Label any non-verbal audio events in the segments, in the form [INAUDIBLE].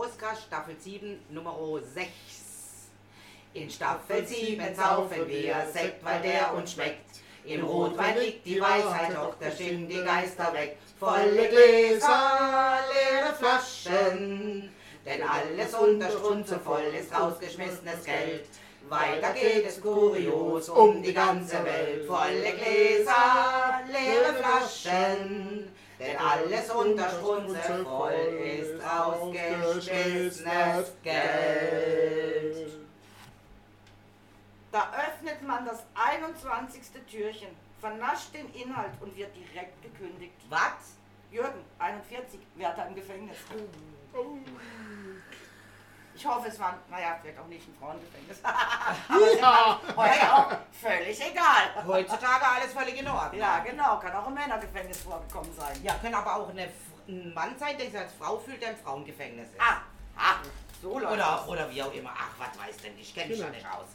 Oscar, Staffel 7, Nummer 6. In Staffel 7 saufen wir Sekt, weil der uns schmeckt. Im Rotwein liegt die Weisheit, doch da schicken die Geister weg. Volle Gläser, leere Flaschen, denn alles unter Strunze voll ist rausgeschmissenes Geld. Weiter geht es kurios um die ganze Welt. Volle Gläser, leere Flaschen, denn alles unter Strunze voll ist rausgeschmissenes Geld. Da öffnet man das 21. Türchen, vernascht den Inhalt und wird direkt gekündigt. Was? Jürgen, 41, Wärter im Gefängnis. Ich hoffe, es war, naja, vielleicht auch nicht ein Frauengefängnis. Aber [LAUGHS] Ja. heute auch völlig egal. Heutzutage alles völlig in Ordnung. Ja, genau, kann auch im Männergefängnis vorgekommen sein. Ja, kann aber auch eine, ein Mann sein, der sich als Frau fühlt, der im Frauengefängnis ist. Ah, ah, so läuft Oder, das. oder wie auch immer. Ach, was weiß denn, ich kenne mich ja nicht aus.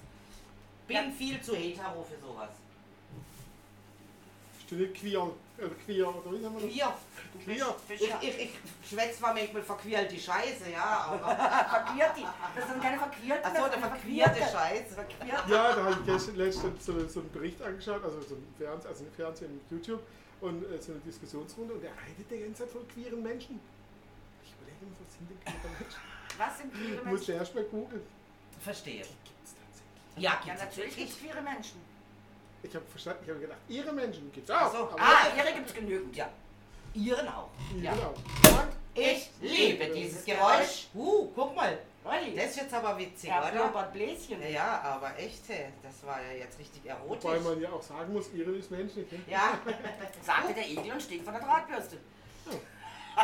Bin viel zu hetero für sowas. Du nicht queer, oder queer, oder wie sagen wir das? Queer. Queer. Ich, ich, ich schwätze zwar manchmal verquirlte Scheiße, ja, aber. [LAUGHS] Verquirrt die. Das sind keine verquirten. Achso, der verquirte Scheiße. Ja, da habe ich gestern letztens so, so einen Bericht angeschaut, also so ein Fernsehen, also ein Fernsehen mit YouTube und äh, so eine Diskussionsrunde und der redet die ganze Zeit von queeren Menschen. Ich überlege mir, was sind denn queere Menschen? Was sind queere Menschen? erst mal googeln. Verstehe. Gibt's tatsächlich. Ja, Ja, natürlich gibt es queere Menschen. Ich habe verstanden, ich habe gedacht, ihre Menschen gibt's auch. so. Ah, ihre gibt es genügend. Ja. Ihren auch. Ja, ja. Genau. Und Ich liebe dieses Geräusch. Uh, guck mal. Das ist jetzt aber witzig, ja, oder? Robert Bläschen. Ja, aber echt, das war ja jetzt richtig erotisch. Wobei man ja auch sagen muss, ihre ist menschlich. Ne? Ja, [LAUGHS] Sagte der Igel und stieg von der Drahtbürste. [LAUGHS]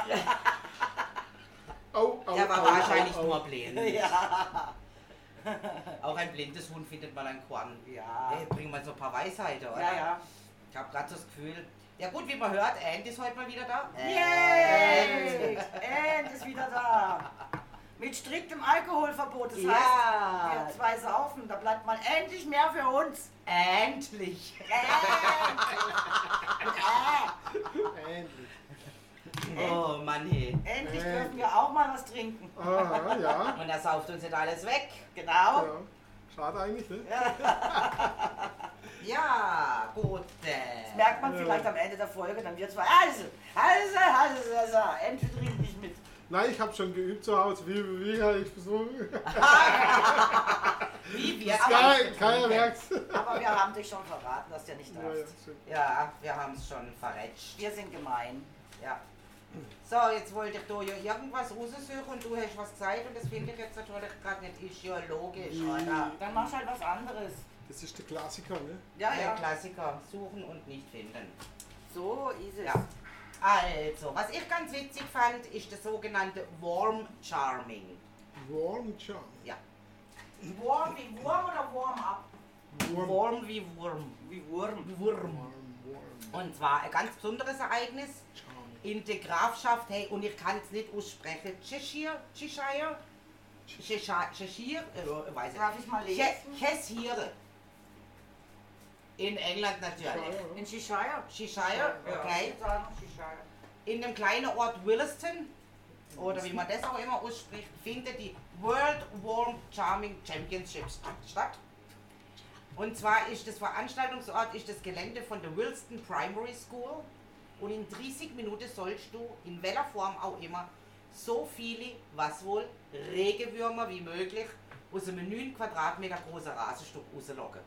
Au, au, der war au, wahrscheinlich nur blind. [LAUGHS] Ja. [LAUGHS] Auch ein blindes Huhn findet man ein Korn. Ja. Hey, bring mal so ein paar Weisheiten, oder? Ja, ja. Ich habe gerade das Gefühl. Ja gut, wie man hört, Andy ist heute mal wieder da. Yay! End ist wieder da. Mit striktem Alkoholverbot. Das heißt, Ja. wir zwei saufen. Da bleibt mal endlich mehr für uns. Endlich. Ähnlich. [LAUGHS] Oh Mann, hey. Endlich Äh. dürfen wir auch mal was trinken. Aha, ja. [LAUGHS] Und er sauft uns nicht alles weg. Genau. ja. Schade eigentlich, ne? [LAUGHS] Ja, gut. Das merkt man Ja. vielleicht am Ende der Folge. Dann wird es mal, also, also, also, also, endlich trinkt nicht mit. Nein, ich habe schon geübt zu Hause. Wie, wie habe ich versucht? [LAUGHS] Wie wir Keiner, keiner merkt's. Aber wir haben dich schon verraten, dass du nicht Ja, ja, darfst. stimmt. Ja, wir haben es schon verrätscht. Wir sind gemein. Ja. So, jetzt wollte ich da ja irgendwas raussuchen und du hast was gesagt und das finde ich jetzt natürlich gerade nicht. Ist ja logisch, Wie? oder? Dann machst du halt was anderes. Das ist der Klassiker, ne? Ja, Der ja. Klassiker. Suchen und nicht finden. So ist es. Ja. Also, was ich ganz witzig fand, ist das sogenannte Warm Charming. Warm Charm. Ja. Warm wie Wurm oder Warm up? Warm. Warm wie Wurm. Wie Wurm. Wurm. Warm, warm. Und zwar ein ganz besonderes Ereignis Charm. In der Grafschaft, hey, und ich kann es nicht aussprechen, Cheshire, Cheshire, Cheshire, Cheshire, äh, weiß ich Darf ich mal lesen? Che- Cheshire. In England natürlich. In Cheshire? Cheshire, okay. In dem kleinen Ort Williston, oder wie man das auch immer ausspricht, findet die World Warm Charming Championships statt. Und zwar ist das Veranstaltungsort ist das Gelände von der Wilston Primary School. Und in 30 Minuten sollst du, in welcher Form auch immer, so viele, was wohl, Regewürmer wie möglich aus einem 9 Quadratmeter großen Rasenstück rauslocken.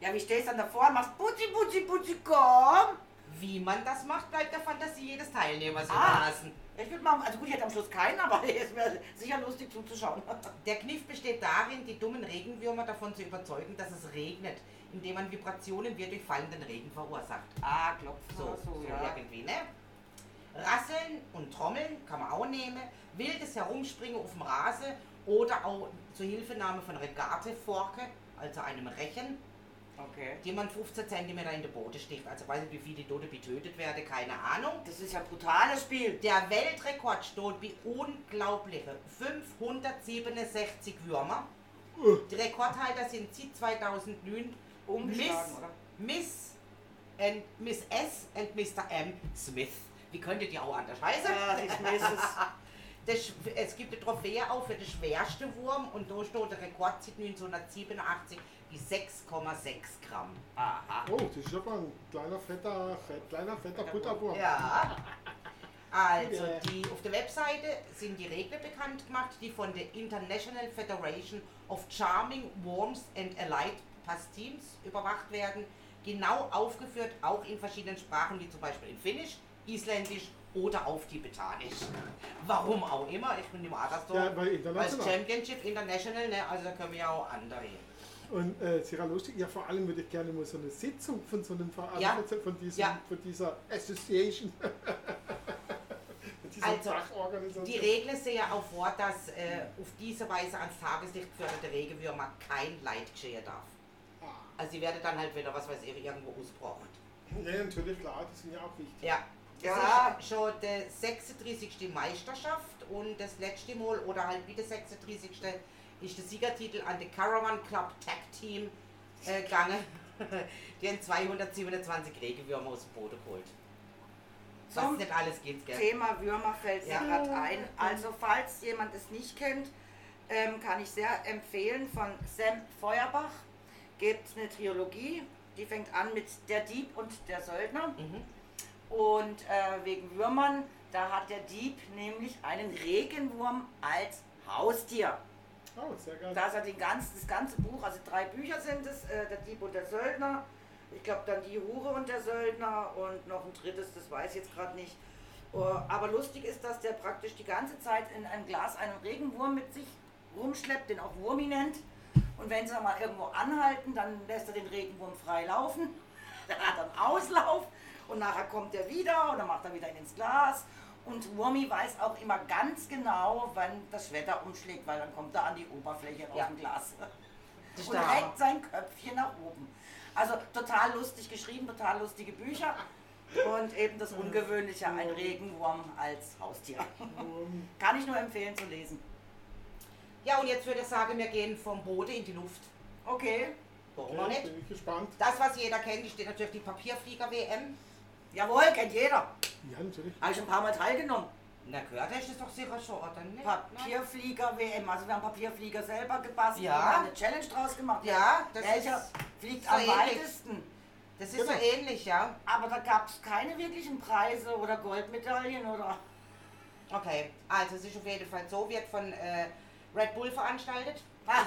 Ja, wie stehst du dann davor und machst Putzi, Putzi, Putzi, komm? Wie man das macht, bleibt der Fantasie jedes Teilnehmers Ah. überlassen. Ich würde mal, also gut, ich hätte am Schluss keinen, aber [LAUGHS] es wäre sicher lustig zuzuschauen. Der Kniff besteht darin, die dummen Regenwürmer davon zu überzeugen, dass es regnet, indem man Vibrationen wie durch fallenden Regen verursacht. Ah, klopfen So, so, so, ja. irgendwie, ne? Rasseln und Trommeln kann man auch nehmen, wildes Herumspringen auf dem Rasen oder auch zur Hilfenahme von Regateforke, also einem Rechen, Okay. die man 15 cm in den Boden sticht. Also weiß nicht, wie viele Tote getötet werden, keine Ahnung. Das ist ja ein brutales Spiel. Der Weltrekord steht bei unglaubliche 567 Würmer. Die Rekordhalter sind seit 2009 Miss, oder? Miss, and Miss S und Mr. M. Smith. Wie könntet ihr auch anders heißen? Ja, ich weiß es. Das, [LAUGHS] es gibt eine Trophäe auch für den schwersten Wurm und da steht der Rekord seit 1987 die 6,6 Gramm. Aha. Oh, das ist aber ein kleiner fetter, fett, kleiner fetter Butterwurm. Ja. [LAUGHS] Also, die, auf der Webseite sind die Regeln bekannt gemacht, die von der International Federation of Charming Worms and Allied Pastimes überwacht werden. Genau aufgeführt, auch in verschiedenen Sprachen, wie zum Beispiel in Finnisch, Isländisch oder auf Tibetanisch. Warum auch immer, ich bin im Adersdorf. Ja, weil Als. Championship International, ne, also da können wir ja auch andere. Und äh, sehr lustig, ja vor allem würde ich gerne mal so eine Sitzung von so einem Verein, Ja. von, diesem, Ja. von dieser Association, [LAUGHS] Also. Die Regeln sehen ja auch vor, dass äh, auf diese Weise ans Tageslicht geförderte Regenwürmer kein Leid geschehen darf. Also sie werden dann halt wieder, was weiß ich, irgendwo ausbraucht. Ja, natürlich, klar, die sind ja auch wichtig. Ja. Das Ja. ist schon die 36. Meisterschaft und das letzte Mal, oder halt wieder 36. ist der Siegertitel an den Caravan Club Tag Team äh, gegangen. [LAUGHS] Die haben 227 Regenwürmer aus dem Boden geholt. Was Zum nicht alles geht, gell? Thema Würmer fällt Ja. gerade ein. Also falls jemand es nicht kennt, ähm, kann ich sehr empfehlen von Sam Feuerbach. Gibt es eine Trilogie, die fängt an mit Der Dieb und der Söldner. Mhm. Und äh, wegen Würmern, da hat der Dieb nämlich einen Regenwurm als Haustier. Oh, sehr geil. Da ist er den ganzen, das ganze Buch, also drei Bücher sind es, äh, der Dieb und der Söldner. Ich glaube dann die Hure und der Söldner und noch ein drittes, das weiß ich jetzt gerade nicht. Uh, aber lustig ist, dass der praktisch die ganze Zeit in einem Glas einen Regenwurm mit sich rumschleppt, den auch Wurmi nennt. Und wenn sie mal irgendwo anhalten, dann lässt er den Regenwurm frei laufen. [LAUGHS] Der hat dann Auslauf und nachher kommt er wieder und dann macht er wieder ins Glas. Und Wurmi weiß auch immer ganz genau, wann das Wetter umschlägt, weil dann kommt er an die Oberfläche aus Ja. dem Glas Das und reckt sein Köpfchen nach oben. Also total lustig geschrieben, total lustige Bücher. Und eben das Ungewöhnliche, ein Regenwurm als Haustier. Kann ich nur empfehlen zu lesen. Ja, und jetzt würde ich sagen, wir gehen vom Boden in die Luft. Okay, Warum auch nicht? bin ich gespannt. Das, was jeder kennt, steht natürlich die Papierflieger-WM. jawohl, kennt jeder. Ja, natürlich. Habe ich ein paar Mal teilgenommen. Na, gehört hast du es doch sicher schon, oder nicht? Papierflieger-WM. Also wir haben Papierflieger selber gebastelt Ja. und haben eine Challenge draus gemacht. Ja, das Welcher ist fliegt so am ähnlich. weitesten? Das ist Genau. so ähnlich, ja. Aber da gab es keine wirklichen Preise oder Goldmedaillen oder... Okay, also es ist auf jeden Fall so, wird von äh, Red Bull veranstaltet.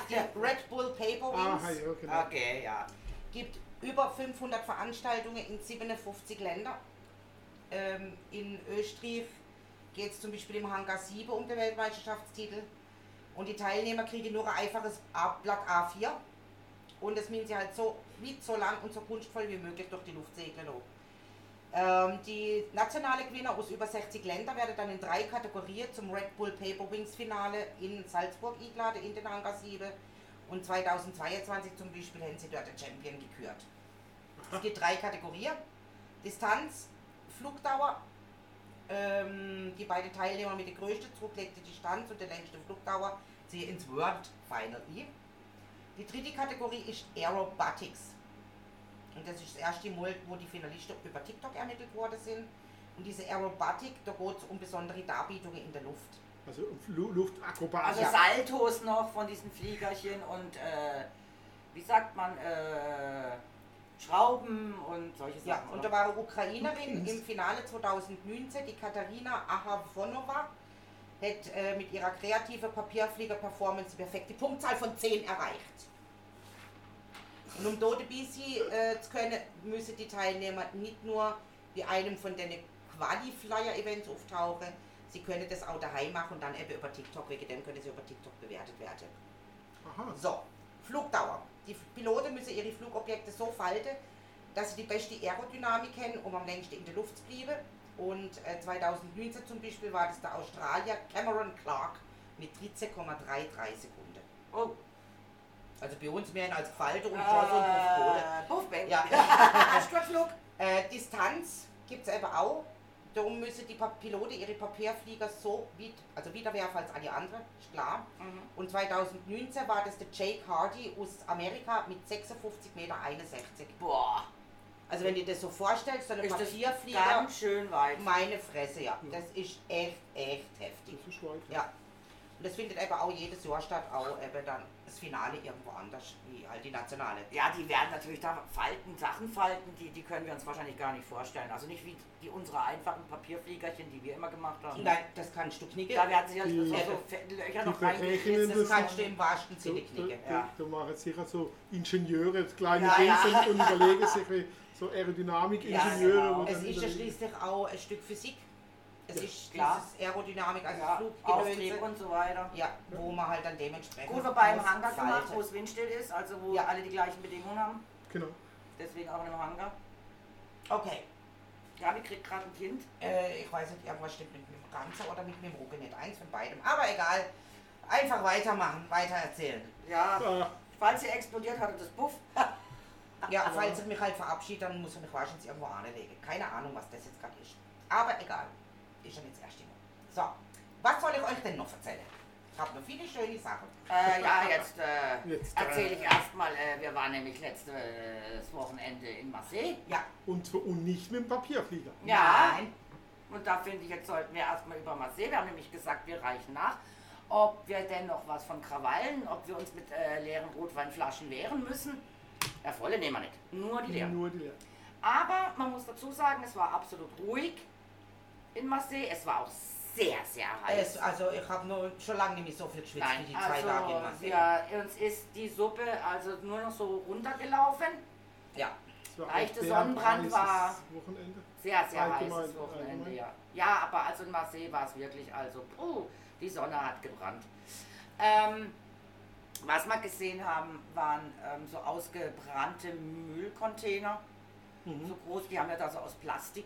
Ja. Red Bull Paper Wings. Ah, ja, genau. Okay, ja. gibt über 500 Veranstaltungen in 57 Ländern. Ähm, in Österreich geht es zum Beispiel im Hangar 7 um den Weltmeisterschaftstitel. Und die Teilnehmer kriegen nur ein einfaches Blatt A4. Und das müssen sie halt so weit, so lang und so kunstvoll wie möglich durch die Luft segeln. auch. Ähm, die nationale Gewinner aus über 60 Ländern werden dann in drei Kategorien zum Red Bull Paper Wings Finale in Salzburg eingeladen, in den Hangar 7. Und 2022 zum Beispiel haben sie dort den Champion gekürt. Es gibt drei Kategorien. Distanz, Flugdauer, ähm, die beiden Teilnehmer mit der größten zurückgelegten Distanz und der längsten Flugdauer ziehen ins World Final ein. Die dritte Kategorie ist Aerobatics. Und das ist das erste Mal, wo die Finalisten über TikTok ermittelt worden sind. Und diese Aerobatik, da geht es um besondere Darbietungen in der Luft. Also Lu Luftakrobatik. Also Ja. Saltos noch von diesen Fliegerchen und äh, wie sagt man, äh, Schrauben und solche Ja, Sachen. und oder? da war eine Ukrainerin im Finale 2019, die Katharina Ahavonova, hat äh, mit ihrer kreativen Papierflieger-Performance die perfekte Punktzahl von 10 erreicht. Und um dort dabei sein äh, zu können, müssen die Teilnehmer nicht nur bei einem von den Quali-Flyer-Events auftauchen, sie können das auch daheim machen und dann eben über TikTok, wegen dem können sie über TikTok bewertet werden. Aha. So, Flugdauer. Die Piloten müssen ihre Flugobjekte so falten, dass sie die beste Aerodynamik kennen, um am längsten in der Luft zu bleiben. Und äh, 2019 zum Beispiel war das der Australier Cameron Clark mit 13,33 Sekunden. Oh, Also bei uns mehr als Gefaltet und so ein Puffboden. äh, Puffbang. Ja. [LAUGHS] Sturzflug. Äh, Distanz gibt es eben auch. Darum müssen die Piloten ihre Papierflieger so weit, also wieder werfen als alle anderen, ist klar. Mhm. Und 2019 war das der Jake Hardy aus Amerika mit 56,61 Meter. Boah. Also wenn du dir das so vorstellst, so das Papierflieger, ganz schön weit. meine Fresse, ja. Das ist echt, echt heftig. Das ist weit. Ja. Und das findet eben auch jedes Jahr statt, auch eben dann das Finale irgendwo anders, wie halt die nationale. Ja, die werden natürlich da falten, Sachen falten, die, die können wir uns wahrscheinlich gar nicht vorstellen. Also nicht wie die unsere einfachen Papierfliegerchen, die wir immer gemacht haben. Nein, das kannst du knicken. Da werden sich ja Die- so, so Fe- Löcher noch reingekriegt. Das das kannst du im wahrsten Sinne da, knicken. da, ja. da machen sicher so Ingenieure, kleine Ja, ja. Wesen und überlegen sich wie so Aerodynamik-Ingenieure. Ja, genau. Es ist ja schließlich auch ein Stück Physik. Es ist klar. dieses Aerodynamik, also Ja. Auftrieb und so weiter. Ja, wo man halt dann dementsprechend. Gut, wobei im Hangar gemacht, wo es windstill ist, also wo Ja. alle die gleichen Bedingungen haben. Genau. Deswegen auch einem Hangar. Okay, Ja, die kriegt gerade ein Kind. äh, ich weiß nicht, irgendwas stimmt mit dem Ganze oder mit dem nicht. Eins von beidem. Aber egal. Einfach weitermachen, weiter erzählen. Ja, Ah, falls sie explodiert, hatte das Puff. [LAUGHS] Ja, falls ich mich halt verabschiede, dann muss ich mich wahrscheinlich irgendwo anlegen. Keine Ahnung, was das jetzt gerade ist. Aber egal. Ist ja jetzt erst immer. So, was soll ich euch denn noch erzählen? Ich habe noch viele schöne Sachen. Äh, ja, jetzt, äh, Jetzt, äh, erzähle ich erstmal, äh, wir waren nämlich letztes Wochenende in Marseille. Ja. und, und nicht mit dem Papierflieger. Ja. Nein. Und da finde ich, jetzt sollten wir erstmal über Marseille, wir haben nämlich gesagt, wir reichen nach, ob wir denn noch was von Krawallen, ob wir uns mit äh, leeren Rotweinflaschen wehren müssen. Ja, volle nehmen wir nicht, nur die leeren. Nur die Leere. Aber man muss dazu sagen, es war absolut ruhig in Marseille. Es war auch sehr, sehr heiß. Es, also ich habe nur schon lange nicht mehr so viel geschwitzt wie Nein, die zwei Tage in also Marseille. wir, uns ist die Suppe also nur noch so runtergelaufen. Ja. Leichte Sonnenbrand war- Wochenende. Sehr, sehr Allgemein, heißes Wochenende, allgemein. ja. Ja, aber also in Marseille war es wirklich, also, puh, die Sonne hat gebrannt. Ähm, was wir gesehen haben, waren ähm, so ausgebrannte Müllcontainer. Mhm. So groß, die haben ja da so aus Plastik.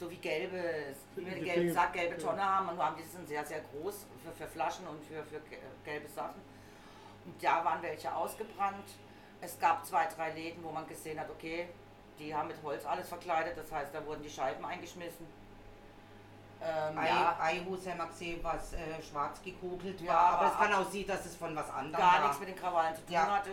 So wie gelbe, gelben Sack, gelbe. Tonne haben. Und nur haben die sind sehr, sehr groß für, für Flaschen und für, für ge- gelbe Sachen. Und da waren welche ausgebrannt. Es gab zwei, drei Läden, wo man gesehen hat, okay, die haben mit Holz alles verkleidet. Das heißt, da wurden die Scheiben eingeschmissen. Ähm, Ei, ja, Eihus haben wir gesehen, was äh, schwarz gekugelt Ja, war. Aber, aber es kann auch sein, dass es von was anderem gar war. nichts mit den Krawallen zu tun Ja. hatte.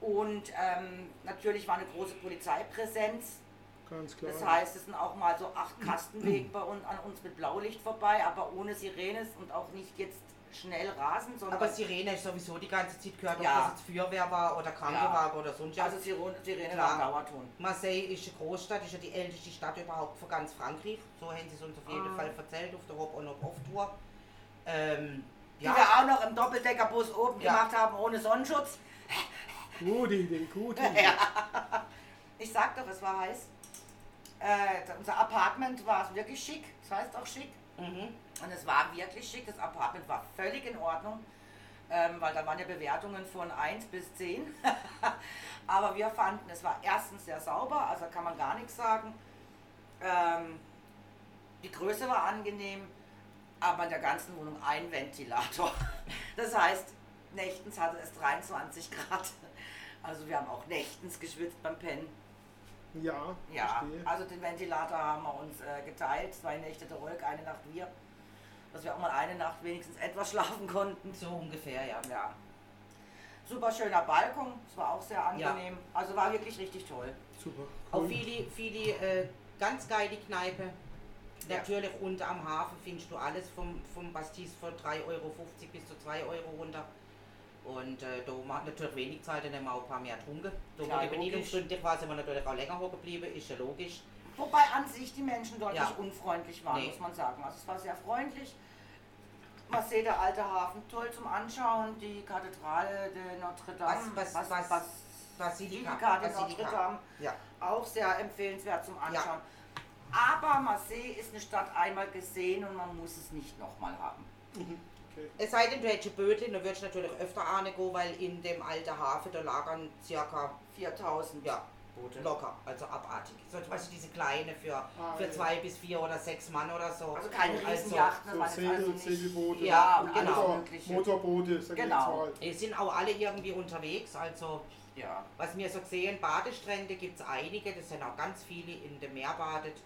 Und ähm, natürlich war eine große Polizeipräsenz. Ganz klar. Das heißt, es sind auch mal so acht Kastenwegen [CLEARS THROAT] bei uns, an uns mit Blaulicht vorbei, aber ohne Sirenes und auch nicht jetzt schnell rasen, sondern Aber Sirene ist sowieso die ganze Zeit gehört, ob Ja. das jetzt Feuerwehr war oder Krankenwagen oder sonst was. also Sirene, Sirene Klar. war Dauerton. Marseille ist eine Großstadt, ist ja die älteste Stadt überhaupt von ganz Frankreich. So haben sie es uns auf jeden Ah. Fall erzählt auf der Hop- und Hop-Off-Tour. Ähm, Die ja, wir auch noch im Doppeldeckerbus oben Ja. gemacht haben, ohne Sonnenschutz. Gute Idee, gute [LAUGHS] Idee. Ja. Ich sag doch, es war heiß. Äh, unser Apartment war wirklich schick, das heißt auch schick. mhm. Und es war wirklich schick, das Apartment war völlig in Ordnung, ähm, weil da waren ja Bewertungen von 1 bis 10. [LAUGHS] Aber wir fanden, es war erstens sehr sauber, also kann man gar nichts sagen. Ähm, die Größe war angenehm, aber in der ganzen Wohnung ein Ventilator. [LAUGHS] Das heißt, nächtens hatte es 23 Grad. Also wir haben auch nächtens geschwitzt beim Pennen. Ja, Ja, verstehe. also den Ventilator haben wir uns äh, geteilt. Zwei Nächte der Rolk, eine Nacht wir. Dass wir auch mal eine Nacht wenigstens etwas [LAUGHS] schlafen konnten. so ungefähr, ja. Ja. Super schöner Balkon, es war auch sehr angenehm. Also war wirklich richtig toll. Super. Auch Cool. viele, viele äh, ganz geile Kneipe. Ja. Natürlich unter am Hafen findest du alles vom, vom Bastis von 3,50 Euro bis zu 2 Euro runter. Und äh, da macht natürlich wenig Zeit, dann haben wir auch ein paar mehr getrunken. Da Klar, die Bedienung logisch. stündig war, sind wir natürlich auch länger hoch geblieben, ist ja logisch. Wobei an sich die Menschen dort Ja. nicht unfreundlich waren, Nee. muss man sagen. Also es war sehr freundlich. Marseille, der alte Hafen, toll zum Anschauen. Die Kathedrale de Notre Dame. Was- was- was- was Basilika. Basilika de. Notre Dame. Ja. Auch sehr empfehlenswert zum Anschauen. Aber Marseille ist eine Stadt einmal gesehen und man muss es nicht nochmal haben. Mhm. Es sei denn, du hättest Bötchen, dann würdest du natürlich öfter ahne gehen, weil in dem alten Hafen, da lagern circa 4000 ja, Boote. locker, also abartig. So, weißt du, diese kleine für, für ja. zwei bis vier oder sechs Mann oder so. Also keine Also, Riesenjachten, So also Segel, nicht... Segelboote, Ja, und genau. Motor. Motorboote, Genau. Es sind auch alle irgendwie unterwegs, also Ja. was wir so sehen, Badestrände gibt es einige, das sind auch ganz viele in dem Meer badet.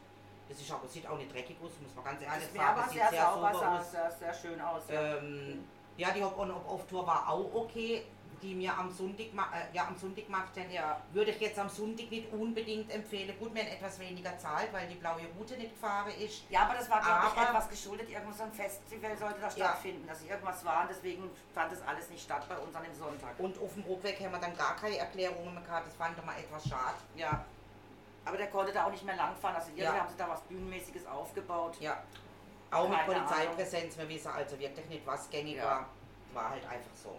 Das ist aber, sieht auch nicht dreckig aus, muss man ganz ehrlich Das sagen. Das sehr, sauber, super sah aus. sehr, sehr schön aus. ja. Ähm, ja, die Hop- on Hop Tour war auch okay. die mir am Sonntag, äh, ja, am Sonntag gemacht haben, Ja. würde ich jetzt am Sonntag nicht unbedingt empfehlen. Gut, haben etwas weniger zahlt, weil die blaue Route nicht gefahren ist. Ja, aber das war, glaube ich, etwas geschuldet. Irgendwo so ein Festival sollte da Ja. stattfinden, dass irgendwas war. Und deswegen fand das alles nicht statt bei uns an dem Sonntag. Und auf dem Rückweg haben wir dann gar keine Erklärungen mehr gehabt. Das fand ich mal etwas schade. Ja. Aber der konnte da auch nicht mehr langfahren. Also irgendwie Ja. haben sie da was Bühnenmäßiges aufgebaut. Ja. Auch mit Keine Polizeipräsenz, wir wissen also wirklich nicht, was gängig Ja. war. War halt einfach so.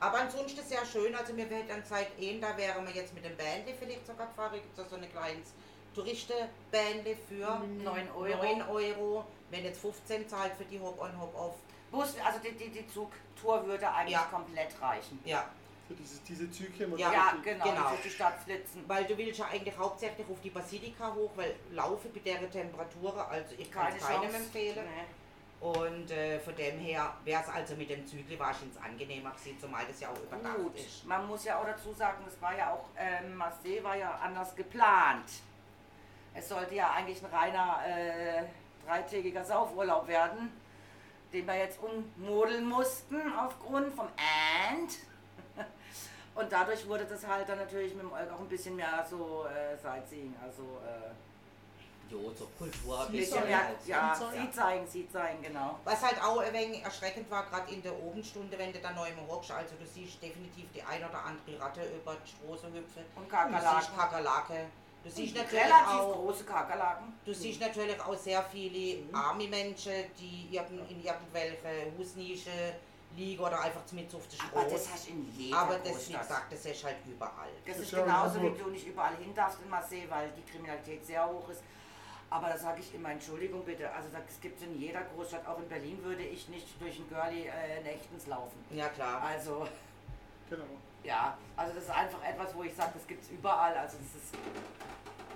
Aber ansonsten sehr schön, also mir wird dann Zeit eh, da wären wir jetzt mit dem Bandle vielleicht sogar gefahren. Gibt es so ein kleines Touristenbandle für 9 Euro. 9 Euro. Wenn jetzt 15 zahlt für die Hop-on, Hop-off. Bus, also die, die, die Zugtour würde eigentlich Ja. komplett reichen. Ja, Für diese, diese wo Ja, Ja, die- genau, genau. die Stadt flitzen. weil du willst ja eigentlich hauptsächlich auf die Basilika hoch, weil laufe bei der Temperatur, also ich kann es keinem Chance. empfehlen. Nee. Und äh, von dem her wäre es also mit dem Zügel wahrscheinlich angenehmer gewesen, zumal das ja auch überdacht Gut, ist. man muss ja auch dazu sagen, es war ja auch, ähm, Marseille war ja anders geplant. Es sollte ja eigentlich ein reiner äh, dreitägiger Saufurlaub werden, den wir jetzt ummodeln mussten aufgrund vom And. Und dadurch wurde das halt dann natürlich mit dem Olga auch ein bisschen mehr so äh, Sightseeing, also äh, Jo, so Kultur, ein Sie bisschen bisschen zeigen. mehr. mehr, ja, Sie zeigen, sie zeigen, genau. Was halt auch ein wenig erschreckend war, gerade in der Obendstunde, wenn du da neu im hockst, also du siehst definitiv die ein oder andere Ratte über die Straße hüpfen. Und Du siehst Kakerlaken. Kakerlake. Du siehst natürlich Relativ auch, große Kakerlaken. du siehst natürlich auch sehr viele Army-Menschen, die irgend, in irgendwelche Husnische liegen oder einfach mit auf der Aber das hast du in jeder Aber das, wie Großstadt. gesagt, das ist halt überall. Das Das ist genauso, wie Hamburg. du nicht überall hin darfst in Marseille, weil die Kriminalität sehr hoch ist. Aber da sage ich immer, Entschuldigung bitte, also das gibt es in jeder Großstadt, auch in Berlin würde ich nicht durch ein Girlie äh, nächtens laufen. Ja klar. Also, Genau. ja, also das ist einfach etwas, wo ich sage, das gibt es überall. Also das ist,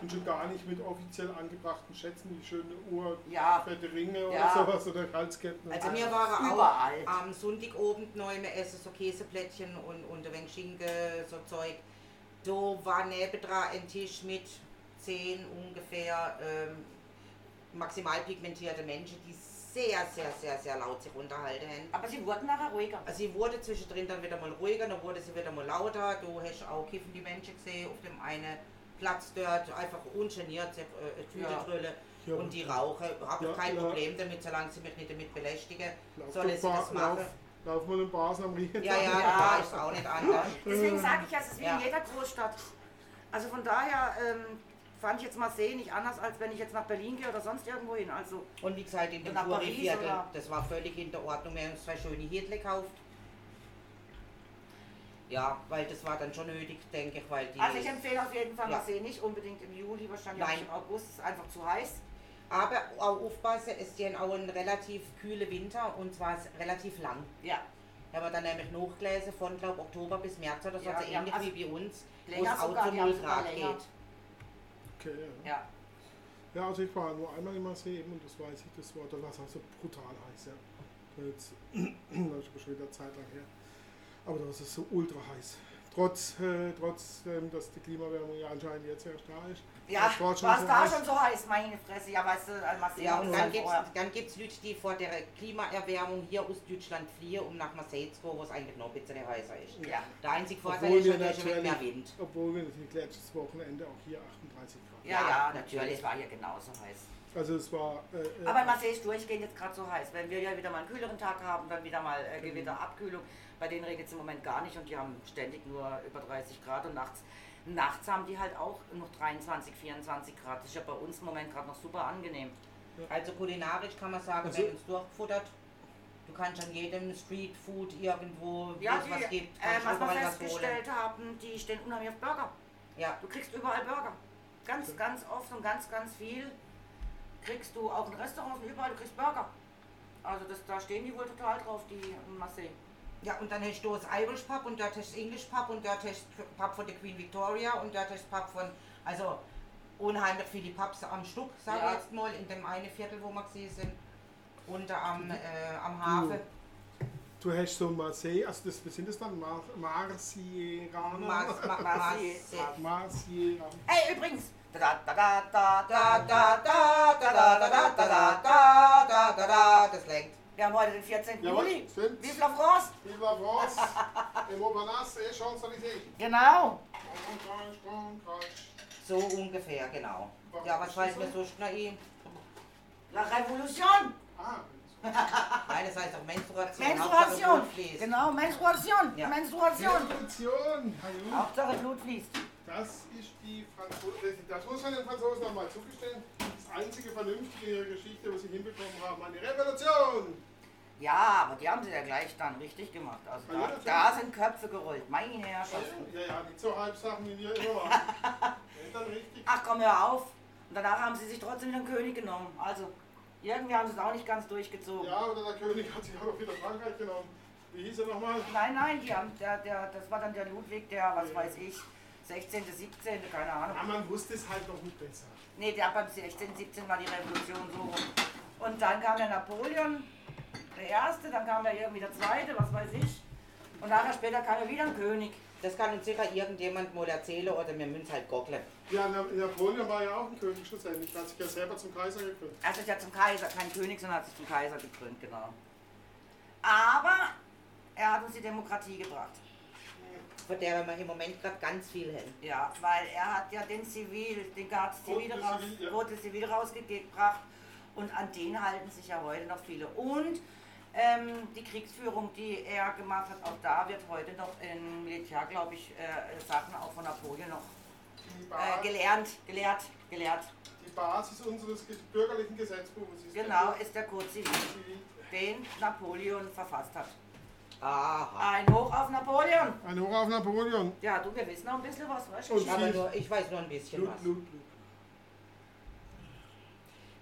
Und schon gar nicht mit offiziell angebrachten Schätzen wie schöne Uhr, ja, fette Ringe Ja. oder sowas oder Halsketten. Also mir war überall. auch am Sonntag oben neu wir essen so Käseplättchen und, und ein wenig Schinken, so Zeug. Da war nebendran ein Tisch mit zehn ungefähr ähm, maximal pigmentierte Menschen, die sehr, sehr, sehr, sehr laut sich unterhalten haben. aber sie wurden nachher ruhiger. Also sie wurde zwischendrin dann wieder mal ruhiger, dann wurde sie wieder mal lauter. Du hast auch kiffen die Menschen gesehen auf dem einen Platz dort, einfach ungeniert, äh, Tüte Ja. drüllen. Ja. Und die rauchen, habe Ja, ich kein ja. Problem damit, solange sie mich nicht damit belästigen. Sollen sie das machen? Lauf, lauf mal in Basen am Riechen. Ja, ja, Ja. da ist auch nicht anders. [LAUGHS] Deswegen sage ich ja, es ist wie Ja. in jeder Großstadt. Also von daher ähm, fand ich jetzt Marseille nicht anders, als wenn ich jetzt nach Berlin gehe oder sonst irgendwo hin. Also Und wie gesagt, in dem Nach Paris, Touri-Viertel, oder? das war völlig in der Ordnung. Wir haben uns zwei schöne Hirtle gekauft. Ja, weil das war dann schon nötig, denke ich, weil die... Also ich empfehle auf jeden Fall Ja. Marseille nicht unbedingt im Juli, wahrscheinlich Nein. im August, es ist einfach zu heiß. aber auch aufpassen, es ist ja auch ein relativ kühler Winter und zwar ist relativ lang. Ja, Da haben wir dann nämlich nachgelesen von glaub, Oktober bis März oder so, Ja, also ja, ähnlich also wie bei uns, wo länger es auch zu die 0 haben sogar Grad länger. geht. Okay, ja. ja. Ja, also ich war nur einmal in Marseille eben und das weiß ich, das war, da war es auch so brutal heiß, ja. Das [CLEARS THROAT] ist schon wieder Zeit lang her. Aber da ist es so ultra heiß. Trotz, äh, trotz ähm, dass die Klimawärmung ja anscheinend jetzt erst da ist. Ja, Es war es schon so da heiß. schon so heiß, meine Fresse. Ja, weißt du, äh, Marseille Ja, und es dann gibt es vorher. dann gibt's Leute, die vor der Klimaerwärmung hier aus Deutschland fliehen, um nach Marseille zu gehen, wo es eigentlich noch ein bisschen heißer ist. Ja. Der einzige Vorteil Obwohl ist wir natürlich wenig mehr Wind. Obwohl wir natürlich letztes Wochenende auch hier 38 Grad Ja, Ja, ja, natürlich. natürlich, war hier genauso heiß. Also es war. Äh, äh, Aber Marseille ist durchgehend jetzt gerade so heiß. Wenn wir ja wieder mal einen kühleren Tag haben, dann wieder mal äh, Gewitter, Abkühlung. Bei denen regnet es im Moment gar nicht und die haben ständig nur über 30 Grad und nachts, nachts haben die halt auch noch 23, 24 Grad. Das ist ja bei uns im Moment gerade noch super angenehm. Also kulinarisch kann man sagen, Also- wir haben uns durchgefuttert. Du kannst an jedem Streetfood irgendwo, wo Ja, es die, was gibt, äh, was wir überall was festgestellt haben, die stehen unheimlich auf Burger. Ja, Du kriegst überall Burger. Ganz, ganz oft und ganz, ganz viel kriegst du auch in Restaurants und überall, du kriegst Burger. Also das, da stehen die wohl total drauf, die Marseille. Ja, und dann hast du das Irish Pub und dort hast du das English Pub und dort hast du Pub von der Queen Victoria und dort hast du Pub von, also unheimlich viele Pubs am Stück, sag ja. ich jetzt mal, in dem einen Viertel, wo wir gesehen sind, unter am, äh, am Hafen. Du, du hast so Marseille, also das, was sind das dann? Mar Marsieraner? Mars, Mar Marsieraner. Marsieraner. Ey, übrigens, das lenkt. Wir haben heute den 14. Jawohl, Juli. stimmt. Vive la France! Vive la France! Et Montparnasse et Champs-Élysées. Genau. So ungefähr, genau. Ja, was fällt mir sonst noch ein? La Revolution. Ah, [LAUGHS] Nein, das heißt auch Menstruation. Menstruation. Genau, Menstruation. Ja. Menstruation. Revolution. Hallo. Hauptsache Blut fließt. Das ist die Franzosen. Das muss man den Franzosen nochmal zugestehen. Das einzige Vernünftige in ihrer Geschichte, was sie hinbekommen haben, eine Revolution. Ja, aber die haben sie ja gleich dann richtig gemacht. Also Ja, da, natürlich. da sind Köpfe gerollt. Meine Herrschaften. Ja, ja, nicht so Halbsachen, wie wir immer [LAUGHS] machen. Dann richtig. Ach komm, hör auf. Und danach haben sie sich trotzdem den König genommen. Also, irgendwie haben sie es auch nicht ganz durchgezogen. Ja, oder der König hat sich auch wieder Frankreich genommen. Wie hieß er nochmal? Nein, nein, die haben, der, der, das war dann der Ludwig, der, was weiß ich, 16., 17., keine Ahnung. Ja, man wusste es halt noch nicht besser. Nee, der beim 16., 17. war die Revolution so rum. Und dann kam der Napoleon, der Erste, dann kam da irgendwie der Zweite, was weiß ich. Und nachher später kam ja wieder ein König. Das kann uns sicher irgendjemand mal erzählen oder wir müssen halt goggeln. Ja, Na- Napoleon war ja auch ein König schlussendlich. Er hat sich ja selber zum Kaiser gekrönt. Er hat sich ja zum Kaiser, kein König, sondern hat sich zum Kaiser gekrönt, genau. Aber er hat uns die Demokratie gebracht. Von der wir im Moment gerade ganz viel haben. Ja, weil er hat ja den Zivil, den Garde Zivil, raus, Civil, ja. Civil rausgebracht und an den halten sich ja heute noch viele. Und ähm, die Kriegsführung, die er gemacht hat, auch da wird heute noch im Militär, glaube ich, äh, Sachen auch von Napoleon noch äh, gelernt, gelehrt, gelehrt. die Basis unseres ge- bürgerlichen Gesetzbuches ist Genau, der ist der Code Zivil. den Napoleon verfasst hat. Aha. Ein Hoch auf Napoleon! Ein Hoch auf Napoleon. Ja, du, wir wissen noch ein bisschen was, weißt du? Aber nur, ich weiß nur ein bisschen Blut, was. Blut, Blut.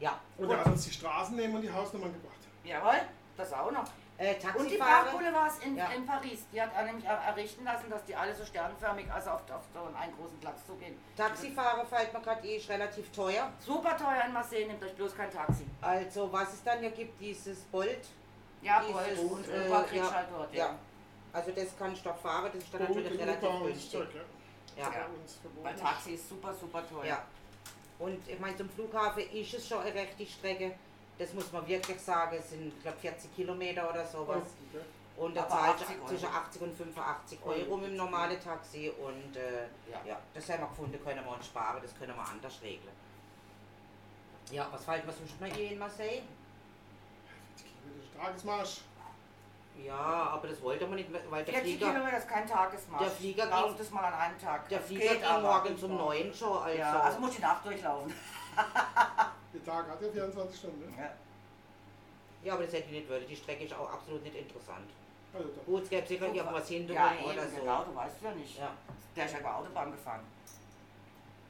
Ja. Und er hat uns die Straßen nehmen und die Hausnummern gebracht. Jawohl, das auch noch. Äh, Und die. Parkboulevards in, Ja. in Paris, die hat er nämlich er- errichten lassen, dass die alle so sternförmig, also auf, auf so einen großen Platz zugehen. Taxifahrer fällt mir gerade eh, ist relativ teuer. Super teuer in Marseille, nehmt euch bloß kein Taxi. Also was es dann ja gibt, dieses Bolt. Ja, Dieses, Bolt und äh, Uber kriegst ja, halt dort, ja. ja. Also das kann ich doch fahren, das ist dann Gut, natürlich relativ günstig. Zeug, ja. Ja. Bei uns verboten. Weil Taxi ist super, super teuer. ja. Und ich meine, zum Flughafen ist es schon eine rechte Strecke. Das muss man wirklich sagen, es sind, glaube, 40 Kilometer oder sowas. Okay. Und da zahlt 80 Euro. zwischen 80 und 85 Euro mit dem normalen Taxi. Und äh, Ja. ja, das haben wir gefunden, können wir uns sparen, das können wir anders regeln. Ja, was fällt mir sonst noch hier in Marseille? Kilometer Tagesmarsch. Ja, aber das wollte man nicht, weil der 40 Flieger, Kilometer ist kein Tagesmarsch. Der Flieger Lauf ging- das mal an einem Tag. der Flieger geht ging aber. morgens um 9 schon. Also, Ja, also muss die Nacht durchlaufen. [LAUGHS] Der Tag hat ja 24 Stunden. Ne? Ja. ja, aber das hätte ich nicht wollen. Die Strecke ist auch absolut nicht interessant. Also. Gut, es gäbe sicher irgendwas Ja, hinterher eben, oder so. genau, du weißt ja nicht. Ja. Der ist ja über Autobahn gefahren.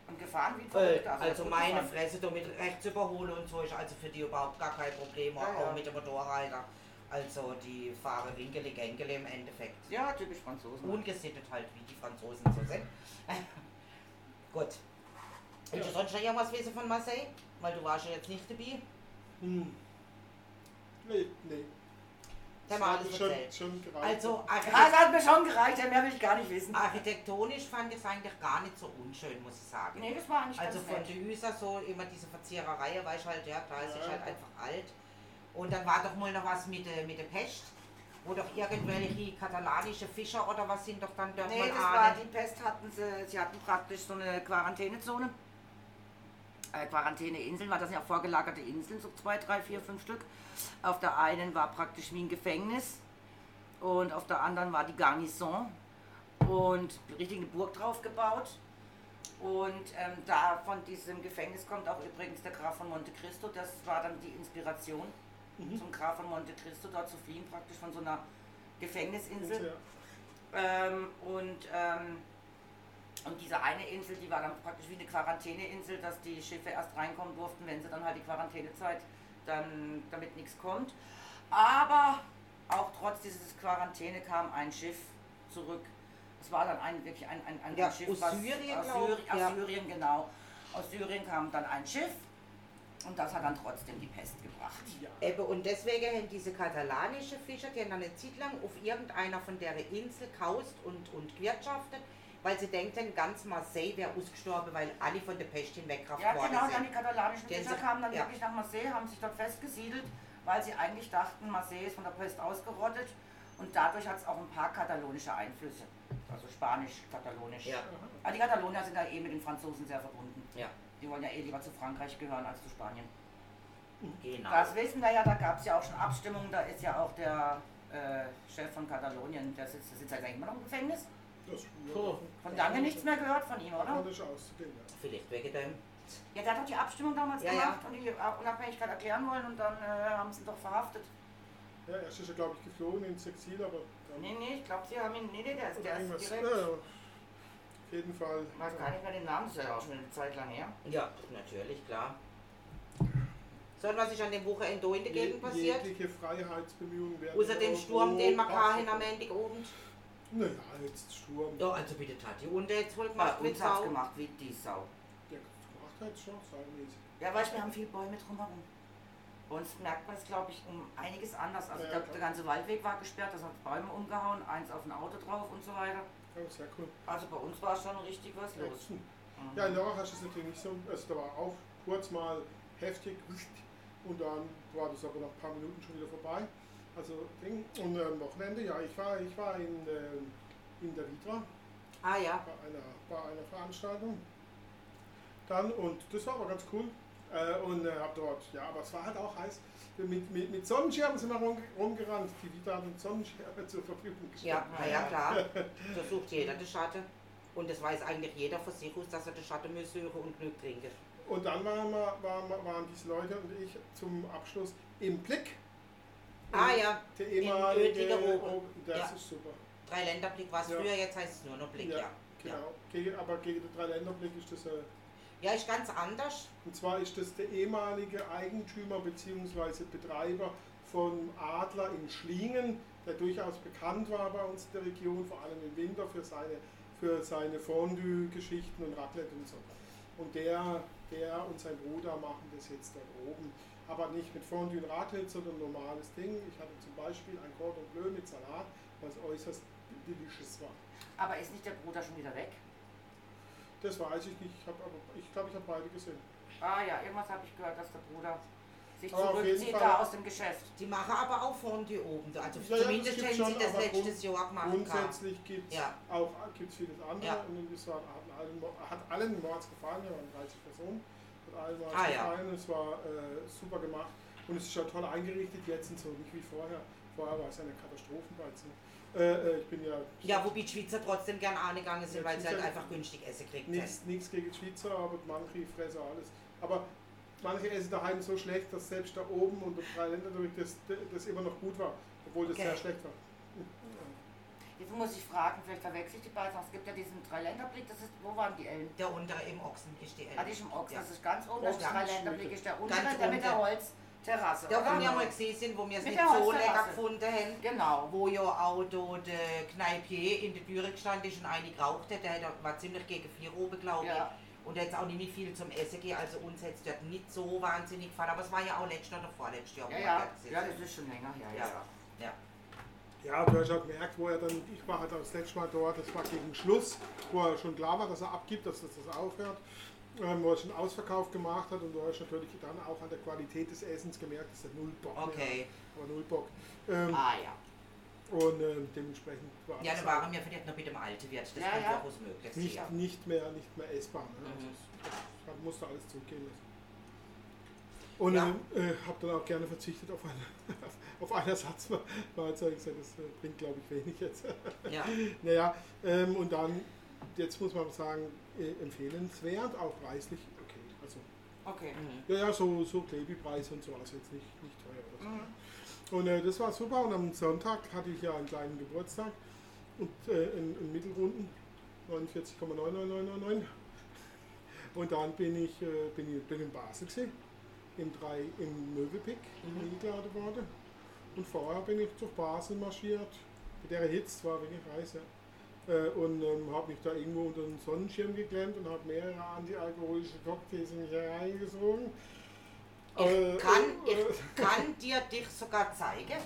Und gefahren wie Äh, verrückt. also gut meine gefahren. Fresse, da mit rechts überholen und so ist also für die überhaupt gar kein Problem, Ja, ja. auch mit dem Motorreiter. Also die fahren Winkele Gängele im Endeffekt. Ja, typisch Franzosen. Ungesittet halt, wie die Franzosen so sind. [LAUGHS] Gut. Willst du sonst noch irgendwas wissen von Marseille? Weil du warst ja jetzt nicht dabei. Hm. Nee, nee. Haben wir alles schon, erzählt. schon gereicht. Also das hat mir schon gereicht, mehr will ich gar nicht wissen. architektonisch fand ich es eigentlich gar nicht so unschön, muss ich sagen. Nee, das war eigentlich Also ganz von nett. der Hüser so immer diese Verziererei, weil ich halt, ja, da ist Ja. ich halt einfach alt. Und dann war doch mal noch was mit der, mit der Pest, wo doch irgendwelche katalanische Fischer oder was sind doch dann dort Nee, mal das war ahnen. die Pest hatten sie, sie hatten praktisch so eine Quarantänezone. Äh, Quarantäneinseln, weil das sind ja vorgelagerte Inseln, so zwei, drei, vier, fünf Stück. Auf der einen war praktisch wie ein Gefängnis und auf der anderen war die Garnison und richtig eine Burg drauf gebaut. Und ähm, da von diesem Gefängnis kommt auch übrigens der Graf von Monte Cristo. Das war dann die Inspiration zum Graf von Monte Cristo, dort zu fliehen, praktisch von so einer Gefängnisinsel. Ja. Ähm, und, ähm, und diese eine Insel, die war dann praktisch wie eine Quarantäneinsel, dass die Schiffe erst reinkommen durften, wenn sie dann halt die Quarantänezeit, dann damit nichts kommt. Aber auch trotz dieses Quarantäne kam ein Schiff zurück. Es war dann ein, wirklich ein, ein, ein Ja, Schiff aus Syrien, aus, ich, aus ja. Syrien, genau. Aus Syrien kam dann ein Schiff und das hat dann trotzdem die Pest gebracht. Eben, und deswegen haben diese katalanische Fischer, die haben dann eine Zeit lang auf irgendeiner von der Insel kaust und, und gewirtschaftet, weil sie denken, ganz Marseille wäre ausgestorben, weil alle von der Pest hinweggerafft Ja, worden genau, dann sind. die katalanischen Die Fischer sind- kamen dann ja. wirklich nach Marseille, haben sich dort festgesiedelt, weil sie eigentlich dachten, Marseille ist von der Pest ausgerottet und dadurch hat es auch ein paar katalonische Einflüsse. Also Spanisch, Katalonisch. Ja. Aber die Katalonier sind da eh mit den Franzosen sehr verbunden. Ja, Die wollen ja eh lieber zu Frankreich gehören als zu Spanien. genau. Das wissen wir ja, da gab es ja auch schon Abstimmungen, da ist ja auch der äh, Chef von Katalonien, der sitzt, der sitzt ja eigentlich immer noch im Gefängnis. Das, Puh. Von lange nichts mehr gehört von ihm, oder? Das ist auszugehen, ja. Vielleicht wegen dem. Ja, der hat doch die Abstimmung damals Ja, ja. gemacht und die Unabhängigkeit erklären wollen und dann äh, haben sie ihn doch verhaftet. Ja, erst ist er, glaube ich, geflohen ins Exil, aber dann Nee, nee, ich glaube, sie haben ihn. Nee, nee, der ist, der ist Ja, direkt. ja. auf jeden Fall. Ich weiß gar nicht mehr den Namen, das ist ja auch schon eine Zeit lang her. Ja, natürlich, klar. So, und was ist an dem Wochenende in der Gegend passiert? Jegliche Freiheitsbemühungen werden. Außer dem Sturm, den wir hatten am Ende oben. Naja, jetzt Sturm. Ja, also bitte hat die Unter jetzt wohl Bei gemacht mit uns hat's Sau. gemacht wie die Sau. Der gemacht hat schon, saumäßig. Ja, weißt du, wir haben viele Bäume drumherum. Bei uns merkt man es, glaube ich, um einiges anders. Also Ja, der, der ganze Waldweg war gesperrt, das hat Bäume umgehauen, eins auf ein Auto drauf und so weiter. Ja, sehr cool. Also bei uns war schon richtig was los. Action. Mhm. Ja, in Norach hast du es natürlich nicht so. Also da war auch kurz mal heftig und dann war das aber nach ein paar Minuten schon wieder vorbei. Also Ding. Und am Wochenende, ja, ich war, ich war in, ähm, in der Vitra Ah ja. bei einer, bei einer Veranstaltung. Dann und das war aber ganz cool. Äh, und äh, hab dort, ja, aber es war halt auch heiß. Mit, mit, mit Sonnenschirmen sind wir rum, rumgerannt. Die Vitra hat uns Sonnenschirme [LAUGHS] zur Verfügung gestellt. Ja, na ja, klar. [LAUGHS] Da sucht jeder den Schatten. Und das weiß eigentlich jeder von sich aus, dass er den Schatten muss suchen und genug trinken. Und dann waren, wir, waren, waren diese Leute und ich zum Abschluss im Blick. Ah ja, Der in ehemalige. Oben, Das Ja. ist super. Dreiländerblick war es Ja. früher, jetzt heißt es nur noch Blick, Ja, ja. Genau. Gegen, aber gegen den Dreiländerblick ist das äh, Ja, ist ganz anders. Und zwar ist das der ehemalige Eigentümer bzw. Betreiber von Adler in Schlingen, der durchaus bekannt war bei uns in der Region, vor allem im Winter für seine, für seine Fondue-Geschichten und Raclette und so. Und der, der und sein Bruder machen das jetzt dort oben. Aber nicht mit Fondue und Raclette, sondern ein normales Ding. Ich hatte zum Beispiel ein Cordon Bleu mit Salat, was äußerst delicious war. Aber ist nicht der Bruder schon wieder weg? Das weiß ich nicht. Ich, aber, ich glaube, ich habe beide gesehen. Ah ja, irgendwas habe ich gehört, dass der Bruder sich zurückzieht da aus dem Geschäft. Die machen aber auch Fondue oben. Also Ja, ja, zumindest das haben gibt's sie schon, das letztes Jahr gemacht. Grundsätzlich gibt es Ja. auch gibt's vieles andere Ja. und es war, hat, allen, hat allen Mords gefallen, wir waren 30 Personen, hat allen Mords Ah, ja. gefallen, es war äh, super gemacht und es ist schon toll eingerichtet jetzt und so, nicht wie vorher. Vorher war es eine Katastrophenbeize. Äh, äh, ich bin ja Ja, wobei die Schweizer trotzdem gern angegangen sind, Ja, weil sie halt einfach günstig Essen kriegt. nichts, gegen Schweizer, aber manche fressen alles. Aber manche essen daheim so schlecht, dass selbst da oben und der Dreiländer das, das immer noch gut war, obwohl das Okay. sehr schlecht war. Jetzt muss ich fragen, vielleicht verwechsel ich die beiden. Es gibt ja diesen Dreiländerblick, das ist, wo waren die Ellen? Der untere im Ochsen ist die Ah, die ist im Ochs, Ja. das ist ganz oben, das ist Ochsen, Dreiländerblick, ist der untere, der mit der. Holzterrasse. Da, wo wir mal gesehen sind, wo wir es nicht der so lecker gefunden haben. Genau. Wo ja auch der Kneipier in der Türe gestanden ist und eine geraucht hat, der hat- war ziemlich gegen vier oben, glaube ich. Ja. Und jetzt auch nicht viel zum Essen gegeben, also uns es dort nicht so wahnsinnig gefallen, aber es war ja auch letztes oder vorletztes Jahr. Ja, ja, ja, das ist schon länger her. Ja, Ja. Ja. ja. Ja, du hast auch gemerkt, wo er dann, ich war halt das letzte Mal dort, das war gegen Schluss, wo er schon klar war, dass er abgibt, dass das, das aufhört, ähm, wo er schon Ausverkauf gemacht hat und du hast natürlich dann auch an der Qualität des Essens gemerkt, dass er null Bock mehr Okay. hat, aber null Bock. Ähm, Ah ja. Und ähm, dementsprechend war Ja, das da waren wir vielleicht noch mit dem alten Wirt, das Ja, ja. durchaus möglich nicht, Ja. nicht, mehr, nicht mehr essbar. Ne? Mhm. Also, das, das musste alles zurückgehen lassen. Und Ja. äh, habe dann auch gerne verzichtet auf eine, [LAUGHS] auf eine Ersatzmahlzeit. [LAUGHS] Ich gesagt, das äh, bringt, glaube ich, wenig jetzt. [LAUGHS] Ja. Naja, ähm, und dann, jetzt muss man sagen, äh, empfehlenswert, auch preislich okay. Also, Okay. Mhm. ja, ja, so, so Klebi-Preis und so, also jetzt nicht, nicht teuer oder so. Mhm. Und äh, das war super und am Sonntag hatte ich ja einen kleinen Geburtstag und äh, einen, einen Mittelrunden, 49,99999. Und dann bin ich, äh, bin ich bin in Basel gewesen, im, drei, im Möbelpick Mhm. eingeladen worden. Und vorher bin ich durch Basel marschiert. Bei der Hitze war wirklich heiß. Ja. Äh, und ähm, habe mich da irgendwo unter den Sonnenschirm geklemmt und habe mehrere antialkoholische Cocktails in mich hereingesogen. Äh, Ich kann, äh, ich [LAUGHS] kann dir dich sogar zeigen,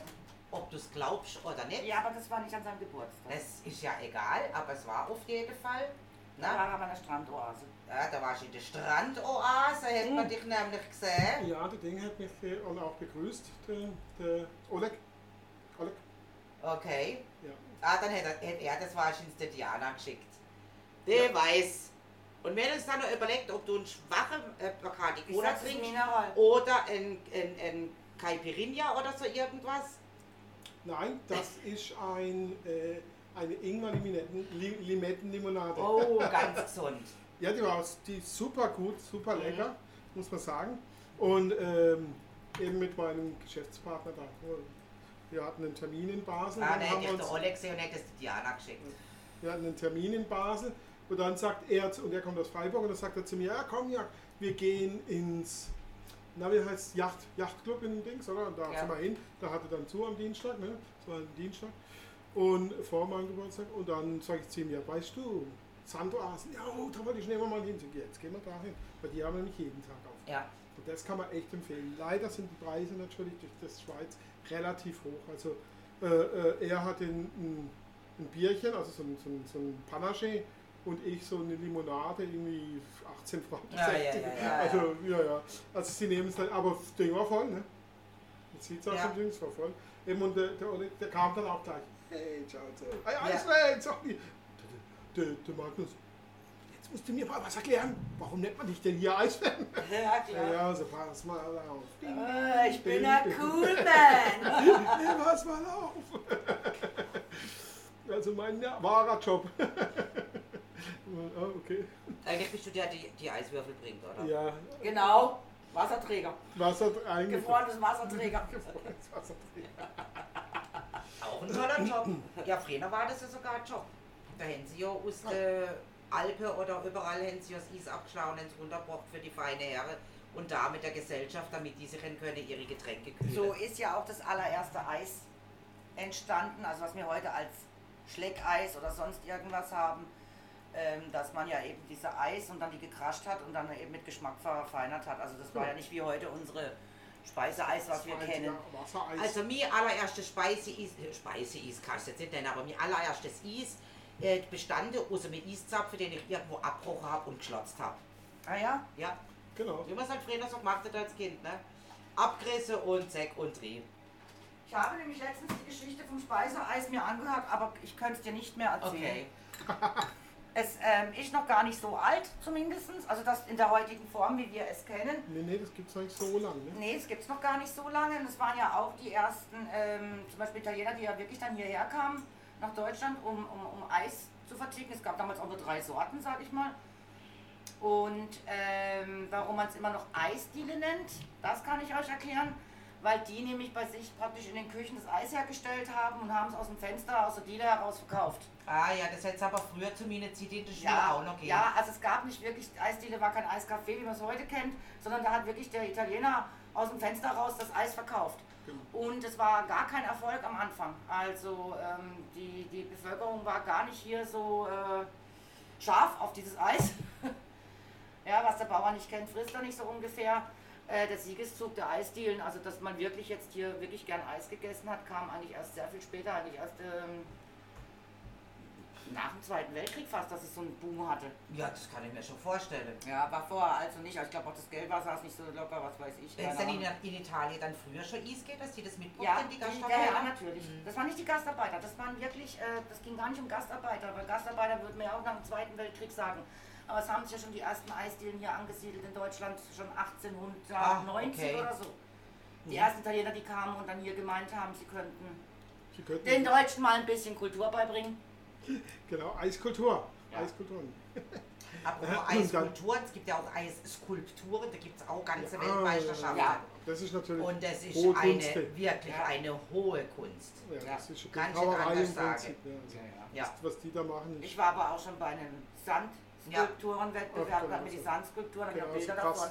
ob du es glaubst oder nicht. Ja, aber das war nicht an seinem Geburtstag. Das ist ja egal, aber es war auf jeden Fall Na? Da haben wir eine Strandoase. Ja, da warst du in der Strandoase, hat man Mhm. dich nämlich gesehen. Ja, der Ding hat mich auch begrüßt, der, der Oleg. Oleg, Okay. ja. Ah, dann hat er, hat er das wahrscheinlich der Diana geschickt. Der weiß. Und wir haben uns dann noch überlegt, ob du einen schwachen äh, Bacardi Cola trinkst Mineral. oder ein, ein, ein Caipirinha oder so irgendwas. Nein, das [LAUGHS] ist ein, äh, eine Ingwer-Limettenlimonade. Oh, ganz gesund. Ja, die war die super gut, super Mhm. lecker, muss man sagen. Und ähm, eben mit meinem Geschäftspartner da. Wir hatten einen Termin in Basel. Ah, hätte ich der Oleg und hätte es der Diana geschickt. Wir hatten einen Termin in Basel und dann sagt er, und er kommt aus Freiburg, und dann sagt er zu mir, ja komm, ja, wir gehen ins, na wie heißt Yacht, Yachtclub in Dings, oder? Und da Ja. sind wir hin, da hatte dann zu am Dienstag, ne? Das war ein Dienstag. Und vor meinem Geburtstag. Und dann sage ich zu ihm, ja, weißt du, Sandoasen, ja, oh, da wollte ich schnell mal hin. Ja, jetzt gehen wir da hin. Weil die haben nämlich jeden Tag auf. Ja. Und das kann man echt empfehlen. Leider sind die Preise natürlich durch das Schweiz relativ hoch. Also äh, äh, er hat ein, ein, ein Bierchen, also so ein, so ein, so ein Panache und ich so eine Limonade, irgendwie 18 Franken. Ja, ja, 60. ja, also, ja, ja. Also sie nehmen es dann, aber das Ding war voll, ne? Man sieht es auch Ja. es war voll. Eben, und der, der, der kam dann auch gleich. Hey, ciao, ciao. Hey. Eisfeld, sorry. Der, der, der Magnus, jetzt musst du mir mal was erklären. Warum nennt man dich denn hier Eisfeld? [LAUGHS] Ja, Ja, klar. ja, so pass mal auf. Ding, Ah, ich bin ein cool [LAUGHS] Man. Hey, pass mal auf. [LAUGHS] Also mein ja, wahrer Job. Ah, okay. Eigentlich bist du der, die die Eiswürfel bringt, oder? Ja, Genau. Wasserträger. Wasser eigentlich. Gefrorenes Wasserträger. Gefrorenes Wasserträger. Auch ein toller Job. Ja, früher war das ja sogar ein Job. Da haben sie ja aus der Alpe oder überall haben sie das Eis abgeschlagen und es runtergebracht für die feine Herren und da mit der Gesellschaft, damit die sich können ihre Getränke kühlen. So ist ja auch das allererste Eis entstanden, also was wir heute als Schleckeis oder sonst irgendwas haben, ähm, dass man ja eben diese Eis und dann die gekrascht hat und dann eben mit Geschmack verfeinert hat. Also das war ja nicht wie heute unsere Speiseeis, was wir kennen. Also mir allererstes Speiseeis, äh, Speiseeis kann ich jetzt nicht nennen, aber mir allererstes Eis äh, bestand aus einem Eiszapfen, den ich irgendwo abgebrochen habe und geschlotzt habe. Ah ja? Ja, genau. wie man es halt früher so gemacht hat als Kind, ne? Abgerissen und Zeck und Trieb. Ich habe nämlich letztens die Geschichte vom Speiseeis mir angehört, aber ich könnte es dir nicht mehr erzählen. Okay. [LAUGHS] Es ähm, ist noch gar nicht so alt zumindest, also das in der heutigen Form, wie wir es kennen. Nee, nee, das gibt es nicht so lange. Ne? Nee, es gibt es noch gar nicht so lange. Und es waren ja auch die ersten, ähm, zum Beispiel Italiener, die ja wirklich dann hierher kamen nach Deutschland, um, um, um Eis zu verticken. Es gab damals auch nur drei Sorten, sag ich mal. Und ähm, warum man es immer noch Eisdiele nennt, das kann ich euch erklären. Weil die nämlich bei sich praktisch in den Küchen das Eis hergestellt haben und haben es aus dem Fenster, aus der Diele heraus verkauft. Ah ja, das hätte es aber früher zu meiner Zeit in der Schule auch noch gegeben. Ja, also es gab nicht wirklich, Eisdiele war kein Eiscafé, wie man es heute kennt, sondern da hat wirklich der Italiener aus dem Fenster raus das Eis verkauft. Genau. Und es war gar kein Erfolg am Anfang. Also ähm, die, die Bevölkerung war gar nicht hier so äh, scharf auf dieses Eis. [LAUGHS] ja, was der Bauer nicht kennt, frisst er nicht so ungefähr. Äh, der Siegeszug der Eisdielen, also dass man wirklich jetzt hier wirklich gern Eis gegessen hat, kam eigentlich erst sehr viel später, eigentlich erst ähm, nach dem Zweiten Weltkrieg fast, dass es so einen Boom hatte. Ja, das kann ich mir schon vorstellen. Ja, war vorher also nicht. Ich glaube auch das Geld war saß nicht so locker, was weiß ich. Wenn es keine dann in, in Italien dann früher schon Eis geht, dass die das mitbekommen, ja, die die, ja, Gastarbeiter? ja, natürlich. Das waren nicht die Gastarbeiter, das waren wirklich, äh, das ging gar nicht um Gastarbeiter, weil Gastarbeiter würden wir ja auch nach dem Zweiten Weltkrieg sagen. Aber es haben sich ja schon die ersten Eisdielen hier angesiedelt in Deutschland, schon 1890 Ah, okay. oder so. Die Ja. ersten Italiener, die kamen und dann hier gemeint haben, sie könnten Sie könnten den Deutschen mal ein bisschen Kultur beibringen. [LAUGHS] Genau, Eiskultur. Ja. Eiskulturen. [LAUGHS] Apropos Eiskulturen, es gibt ja auch Eisskulpturen, da gibt es auch ganze Ja, Weltmeisterschaften. Ja. Das ist natürlich Und das ist hohe eine, Kunst. wirklich Ja. eine hohe Kunst. Ja, Ja. das ist Kann ich Brauerei nicht anders sagen. Ja, also Ja. Was, was die da machen, Ich war aber auch schon bei einem Sandskulpturenwettbewerb, da haben wir die Sandskulpturen, da ich Genau, auch Bilder davon.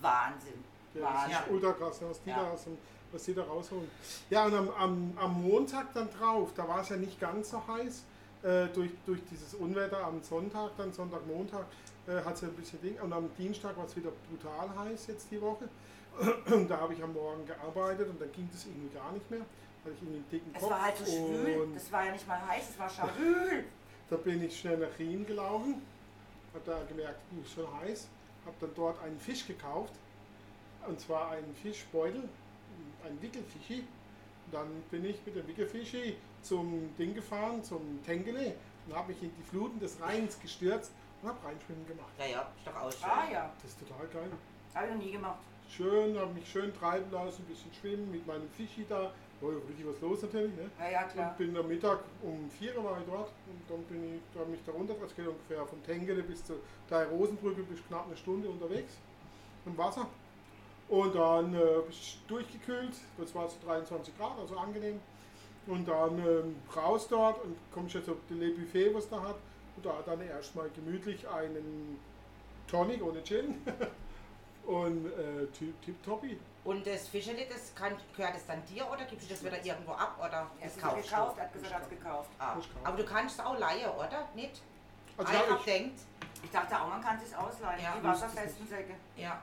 Wahnsinn. Ja, das Wahnsinn. ist ultra krass, ne, was die, Ja. da, aus dem- was die da rausholen. Ja, und am, am, am Montag dann drauf, da war es ja nicht ganz so heiß. Äh, durch, durch dieses Unwetter am Sonntag, dann Sonntag, Montag, äh, hat es ja ein bisschen Ding. Und am Dienstag war es wieder brutal heiß jetzt die Woche. [CLEARS THROAT] da habe ich am Morgen gearbeitet und dann ging das irgendwie gar nicht mehr. Hatte ich irgendwie einen dicken Es Kopf. war halt so schwül, und das war ja nicht mal heiß, es war schwül. [LAUGHS] da bin ich schnell nach Riem gelaufen. habe da gemerkt, uh, ist schon heiß, habe dann dort einen Fisch gekauft, und zwar einen Fischbeutel, einen Wickelfischi. Dann bin ich mit dem Wickelfischi zum Ding gefahren, zum Tengele und habe mich in die Fluten des Rheins gestürzt und habe Reinschwimmen gemacht. Ja, ja, ist doch auch schön. Ah ja, Das ist total geil. habe ich noch nie gemacht. Schön, habe mich schön treiben lassen, ein bisschen schwimmen mit meinem Fischi da. War ja richtig was los natürlich. Ne? Ja, ja, klar. Und bin am Mittag um 4 Uhr war ich dort und dann bin ich da mich da runter, das geht ungefähr von Tengele bis zur Drei Rosenbrücke bis knapp eine Stunde unterwegs im Wasser. Und dann äh, bin ich durchgekühlt, das war so 23 Grad, also angenehm. Und dann ähm, raus dort und komme ich jetzt auf die Le Buffet, was da hat. Und da dann erstmal gemütlich einen Tonic ohne Gin [LAUGHS] und äh, tip- tipptoppi. Und das Fischeli, das kann, gehört es dann dir oder gibst du das wieder irgendwo ab oder Er es gekauft, du? er hat gesagt, er hat es gekauft. Ah. Aber du kannst es auch leihen, oder? Nicht? Also Also ja, ich ich, denkt, Ich dachte auch, man kann es sich ausleihen, Ja, die wasserfesten Säcke. ja.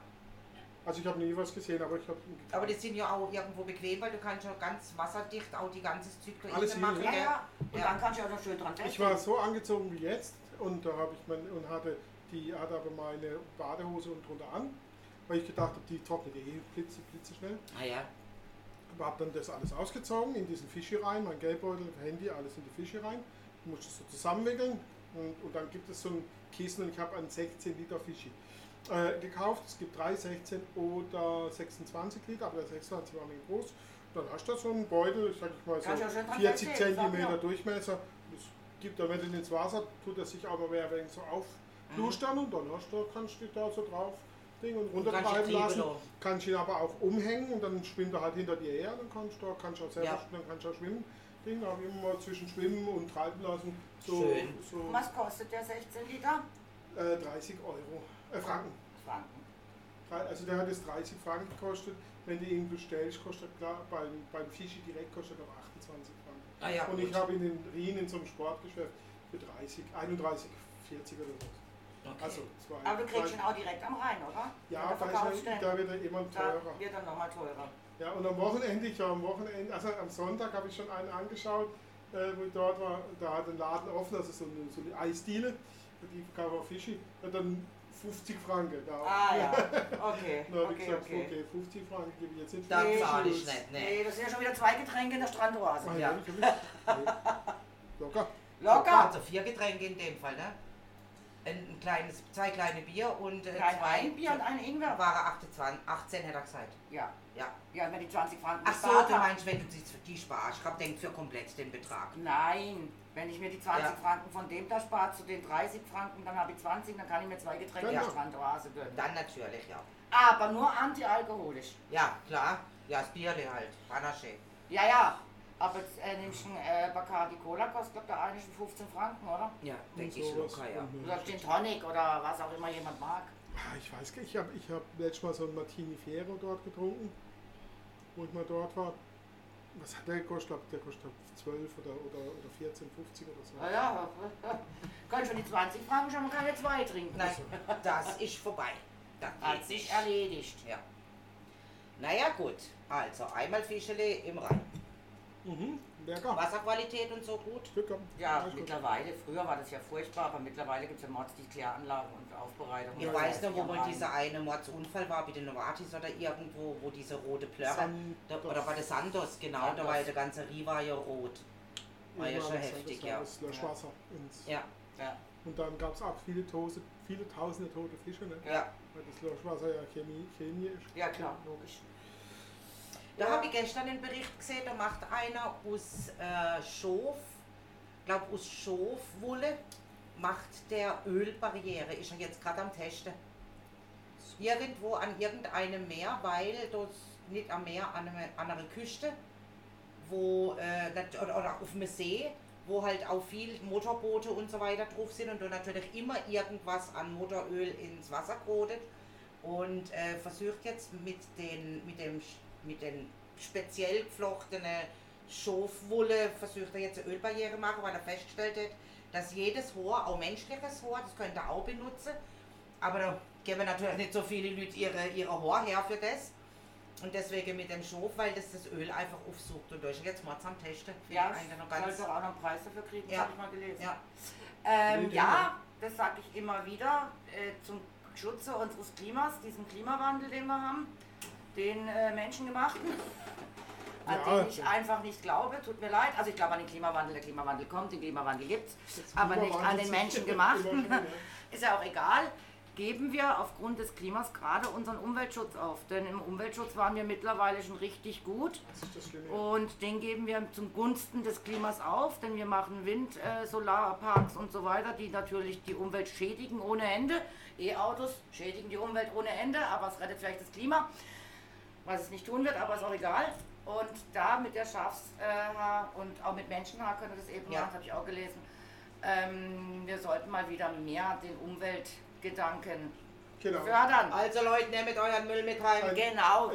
Also ich habe nie was gesehen, aber ich habe Aber die sind ja auch irgendwo bequem, weil du kannst ja ganz wasserdicht auch die ganze Zeug da Alles innen hier, machen. Ja, ja. Und Ja. dann kannst du auch noch schön dran Ich war so angezogen wie jetzt und da habe ich mein, und hatte die hatte aber meine Badehose und drunter an, weil ich gedacht habe, die trocknet eh blitze, blitze schnell. Ah ja. Aber habe dann das alles ausgezogen, in diesen Fischi rein, mein Geldbeutel, Handy, alles in die Fischi rein. Ich musste es so zusammenwickeln und, und dann gibt es so ein Kissen und ich habe einen 16 Liter Fischi äh, gekauft. Es gibt drei 16 oder 26 Liter, aber der 26 war wenig groß. Dann hast du so einen Beutel, sag ich mal so schön dran 40 festkleben, sag cm. Durchmesser. Das gibt dann, wenn du ihn ins Wasser tut er sich aber mehr wegen so auflustern und dann hast du, kannst du da so drauf Ding und runtertreiben lassen. Kannst ihn aber auch umhängen und dann schwimmt er halt hinter dir her, dann kannst du kannst du auch selber Ja. dann kannst du auch schwimmen. Ding, habe ich immer mal zwischen Schwimmen und Treiben lassen. So, Schön. so Was kostet der 16 Liter? äh, 30 Euro. Äh, Franken. Franken. Also der hat jetzt 30 Franken gekostet. Wenn du ihn bestellst, kostet er klar, beim, beim Fischi direkt kostet er 28 Franken. Ah ja, und ich gut. habe ihn in Rien in so einem Sportgeschäft für 30, 31, 40 oder so. Okay. Also zwei. Aber du kriegst ihn auch direkt am Rhein, oder? Ja, da, er, da wird er immer Da teurer. wird er nochmal teurer. Ja, und am Wochenende, ich war am Wochenende, also am Sonntag habe ich schon einen angeschaut, äh, wo ich dort war, da hat ein Laden offen, also so eine, so eine Eisdiele, die verkaufen auch Fischi, und dann 50 Franken. Da. Ah ja, [LAUGHS] okay, Da habe ich okay, gesagt, okay. okay, 50 Franken gebe ich jetzt nicht. Da für Nee. zahle ich nicht, ne. Nee, das sind ja schon wieder zwei Getränke in der Strandoase. Ah, Ja. ja. Nee. [LAUGHS] Locker. Locker. Also vier Getränke in dem Fall, ne? Ein, ein kleines, zwei kleine Bier und äh, Kein zwei. Weinbier und ein Ingwer. War er 28, 18 hätte er gesagt. Ja, Ja. ja, wenn die 20 Franken Ach so, du meinst, wenn du die, die sparst. Ich hab denkt für komplett den Betrag. Nein, wenn ich mir die 20 Ja. Franken von dem da spare zu den 30 Franken, dann habe ich 20, dann kann ich mir zwei Getränke in Ja. der Strandoase gönnen. Dann natürlich, ja. Aber nur antialkoholisch. Ja, klar. Ja, das Bierle halt. Panache. Ja, ja. Aber jetzt äh, nimmst du einen äh, Bacardi Cola, kostet glaube ich eigentlich 15 Franken, oder? Ja, denke ich locker, ja. Oder Gin Tonic oder was auch immer jemand mag. Ich weiß gar nicht, ich habe ich hab letztes Mal so einen Martini Fiero dort getrunken, wo ich mal dort war. Was hat der gekostet? Ich glaube, der kostet 12 oder, oder, oder 14, 50 oder so. Ja, ja. [LAUGHS] Kannst für die 20 Franken schon mal keine zwei trinken. Nein, das ist vorbei. Das Hat sich erledigt. Ja. Naja, gut. Also, einmal Fischele im Rhein. Mhm, lecker. Wasserqualität und so gut. Gehabt. Ja, Alles gut. mittlerweile, früher war das ja furchtbar, aber mittlerweile gibt es ja Mods, die Kläranlagen und Aufbereitung. Ich weiß noch, wo Ja, mal dieser eine Mordsunfall war, bei den Novartis oder irgendwo, wo diese rote Plörre. Da, oder bei der Santos, genau, da Santos. war ja der ganze Riva ja rot. War ja Ja, schon heftig, das war ja. Das Löschwasser. ins- Ja, Ja, Und dann gab es auch viele, Tose, viele tausende tote Fische, ne? ja. weil das Löschwasser ja Chemie, Chemie ist. ja klar, logisch. Da habe ich gestern einen Bericht gesehen, da macht einer aus äh, Schof, glaube aus Schofwolle, macht der Ölbarriere, ist er jetzt gerade am Testen. Irgendwo an irgendeinem Meer, weil das nicht am Meer, an einer, an einer Küste, wo, äh, oder, oder auf dem See, wo halt auch viel Motorboote und so weiter drauf sind und da natürlich immer irgendwas an Motoröl ins Wasser gerodet und äh, versucht jetzt mit den, mit dem, mit den speziell geflochtenen Schofwolle, versucht er jetzt eine Ölbarriere machen, weil er festgestellt hat, dass jedes Haar, auch menschliches Haar, das könnte er auch benutzen, aber da geben natürlich nicht so viele Leute ihre, ihre Haar her für das. Und deswegen mit dem Schof, weil das das Öl einfach aufsucht und durch. Jetzt mal zusammen testen. Ja, ich eigentlich noch soll ganz. doch auch noch einen Preis dafür kriegen, Ja. das habe ich mal gelesen. Ja. Ähm, ja, das sage ich immer wieder, äh, zum Schutze unseres Klimas, diesen Klimawandel, den wir haben, den äh, menschengemachten, [LAUGHS] an Ja, den ich einfach nicht glaube, tut mir leid. Also ich glaube an den Klimawandel, der Klimawandel kommt, den Klimawandel gibt es, aber nicht an den menschengemachten. [LAUGHS] Ist ja auch egal. Geben wir aufgrund des Klimas gerade unseren Umweltschutz auf. Denn im Umweltschutz waren wir mittlerweile schon richtig gut. Und den geben wir zum Gunsten des Klimas auf, denn wir machen Wind, äh, Solarparks und so weiter, die natürlich die Umwelt schädigen ohne Ende. E-Autos schädigen die Umwelt ohne Ende, aber es rettet vielleicht das Klima, was es nicht tun wird, aber ist auch egal. Und da mit der Schafshaar und auch mit Menschenhaar können wir das eben Ja. machen, habe ich auch gelesen. Ähm, wir sollten mal wieder mehr den Umweltgedanken Genau. fördern. Also Leute, nehmt euren Müll mit rein. Ein- Genau.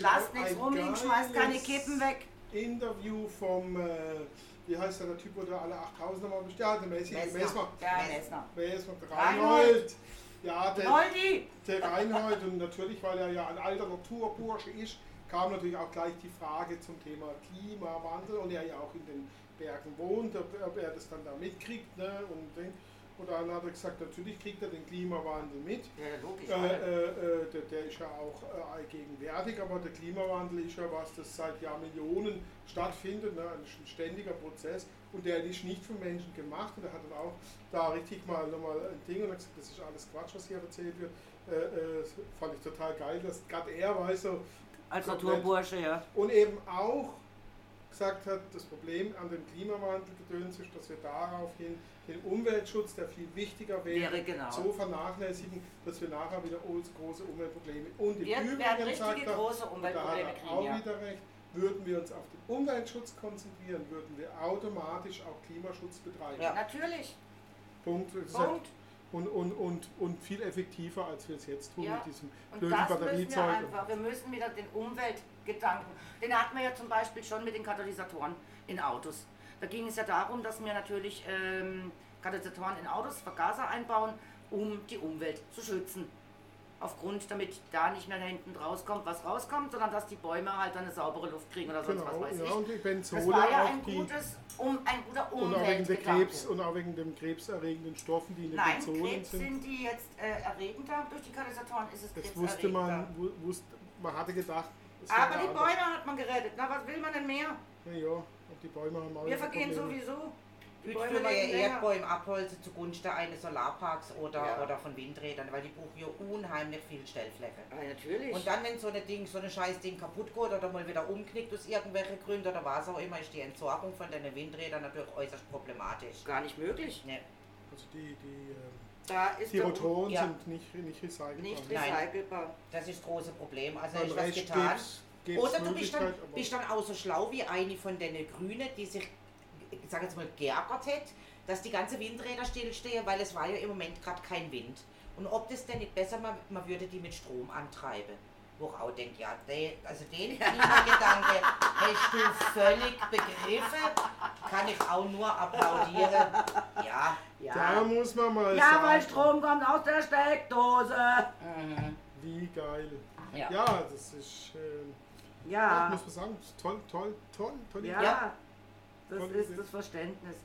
Lasst nichts rumliegen, schmeißt keine Kippen weg. Interview vom, äh, wie heißt der, der Typ, wo der alle 8000 nochmal bestellt, der Messi, Messner. Messner. Der Mess- Messner. Messner, der Reinhold. Reinhold. Ja, der, der Reinhold und natürlich, weil er ja ein alter Naturbursche ist, kam natürlich auch gleich die Frage zum Thema Klimawandel und er ja auch in den Bergen wohnt, ob, er das dann da mitkriegt. Ne? Und, und dann hat er gesagt, natürlich kriegt er den Klimawandel mit. Ja, logisch. Äh, äh, äh, der, der ist ja auch äh, allgegenwärtig, aber der Klimawandel ist ja was, das seit Jahrmillionen stattfindet, ne? ein ständiger Prozess und der ist nicht vom Menschen gemacht und er hat dann auch da richtig mal nochmal ein Ding und hat gesagt, das ist alles Quatsch, was hier erzählt wird. Äh, äh, das fand ich total geil, dass gerade er weiß so Als Naturbursche, ja. und eben auch gesagt hat, das Problem an dem Klimawandel gedöns ist, dass wir daraufhin den Umweltschutz, der viel wichtiger wäre, Wäre genau. so vernachlässigen, dass wir nachher wieder große Umweltprobleme und im Wir werden richtige sagt er, große da Umweltprobleme er kriegen, auch ja. wieder recht, würden wir uns auf den Umweltschutz konzentrieren, würden wir automatisch auch Klimaschutz betreiben. Ja. Natürlich. Punkt. Punkt. Und, und, und, und viel effektiver, als wir es jetzt tun Ja. mit diesem blöden wir Batteriezeug. einfach. Wir müssen wieder den Umweltgedanken. Den hatten wir ja zum Beispiel schon mit den Katalysatoren in Autos. Da ging es ja darum, dass wir natürlich ähm, Katalysatoren in Autos, Vergaser einbauen, um die Umwelt zu schützen. Aufgrund, damit da nicht mehr hinten rauskommt, was rauskommt, sondern dass die Bäume halt dann eine saubere Luft kriegen oder sonst Genau, was weiß ja, ich. und die Benzole Das war ja auch ein, gutes, um, ein guter und auch wegen der. Krebs und auch wegen den krebserregenden Stoffen, die in den Nein, Benzolen Krebs sind. sind die jetzt äh, erregender. Durch die Katalysatoren ist es Das wusste man, wu- wusste, man hatte gedacht, Aber die anders. Bäume hat man gerettet. Na, was will man denn mehr? Ja, ja, und die Bäume haben auch Wir vergehen Probleme. sowieso. Die Heute Bäume länger. Erdbäume abholzen zugunsten eines Solarparks oder, Ja. oder von Windrädern, weil die brauchen ja unheimlich viel Stellfläche. Ja, natürlich. Und dann, wenn so ein Ding, so ein scheiß Ding kaputt geht oder mal wieder umknickt aus irgendwelchen Gründen oder was auch immer, ist die Entsorgung von den Windrädern natürlich äußerst problematisch. gar nicht möglich. Ne. Also die, die, ähm, Da ist Rotoren Ja. sind nicht, nicht recycelbar. nicht Nein. recycelbar. Das ist das große Problem. Also ist was getan. gibt's- gibt's Oder du bist dann, bist dann auch so schlau wie eine von den Grünen, die sich, ich sag jetzt mal, geärgert hat, dass die ganze Windräder stillstehen, weil es war ja im Moment gerade kein Wind. Und ob das denn nicht besser, man, man würde die mit Strom antreiben. Wo ich auch denke, ja, de, also den Klimagedanke [LAUGHS] hast du völlig begriffen, kann ich auch nur applaudieren. Ja, Da muss man mal Ja, sagen, weil Strom kommt aus der Steckdose. mhm. wie geil. ja. Ja, das ist, äh, ja. Ja, muss man sagen, das ist toll, toll, toll, toll. ja. Ja. Das Tolle ist Idee. das Verständnis.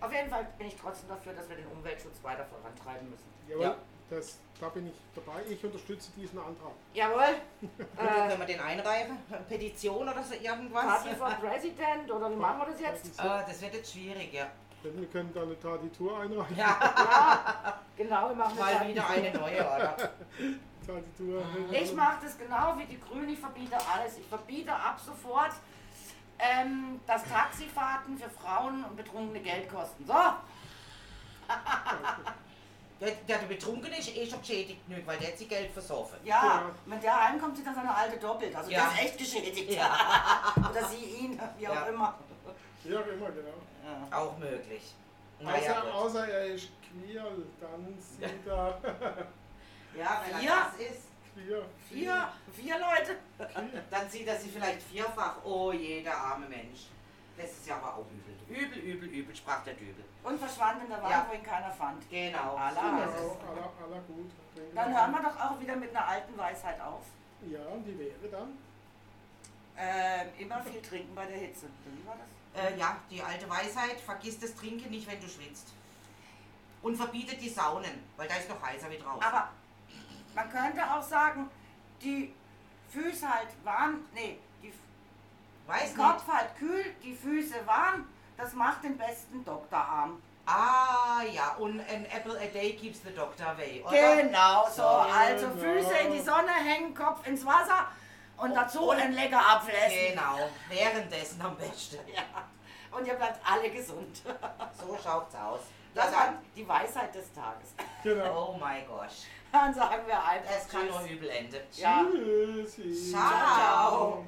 Auf jeden Fall bin ich trotzdem dafür, dass wir den Umweltschutz weiter vorantreiben müssen. Jawohl, Ja. Das, da bin ich dabei. Ich unterstütze diesen Antrag. Jawohl. Äh, [LAUGHS] Äh, können wir den einreichen? Petition oder so irgendwas? Party for President oder wie machen wir das jetzt? Ah, das wird jetzt schwierig, ja. Wir können da eine Traditur einreichen. Ja, [LAUGHS] Ja, genau, wir machen das. mal wieder eine neue, oder? [LAUGHS] Traditur. Ich mache das genau wie die Grünen, ich verbiete alles. Ich verbiete ab sofort, ähm, dass Taxifahrten für Frauen und Betrunkene Geld kosten. So, Der, der betrunken ist, ist eh schon geschädigt genug, weil der hat sich Geld versoffen. ja, Ja. wenn der heimkommt, sieht er seine alte doppelt. Also Ja. der ist echt geschädigt. [LAUGHS] Oder sie ihn, wie auch Ja. immer. Ja, immer, genau. Auch möglich. Naja, Außer, gut. außer er ist queer, dann sieht er [LAUGHS] Ja, wenn Vier? er das ist, queer. Vier, vier Leute. dann sieht er sie vielleicht vierfach. Oh, jeder arme Mensch. Das ist ja aber auch übel. Übel, übel, übel, sprach der Dübel. Und verschwand in der Wand, Ja. wo ihn keiner fand. Genau. Allah. Genau, aller, aller gut. Dann hören wir doch auch wieder mit einer alten Weisheit auf. Ja, und die wäre dann? Ähm, immer viel trinken bei der Hitze. Wie war das? Äh, ja, die alte Weisheit, vergiss das Trinken nicht, wenn du schwitzt. Und verbietet die Saunen, weil da ist noch heißer wie draußen. Aber man könnte auch sagen, die Füße halt warm, nee, Weiß der Kopf nicht. halt kühl, die Füße warm, das macht den besten Doktorarm. Ah, ja, und an apple a day keeps the doctor away, oder? Genau, so. So. Also Genau. Füße in die Sonne hängen, Kopf ins Wasser und dazu und- ein lecker Apfel essen. Genau, währenddessen am besten. [LAUGHS] Ja. Und ihr bleibt alle gesund. So schaut's aus. Das war die Weisheit des Tages. Genau. oh mein Gosh, Dann sagen wir einfach das kann Tschüss. nur übel enden. Ja. Tschüssi. Ciao. Ciao.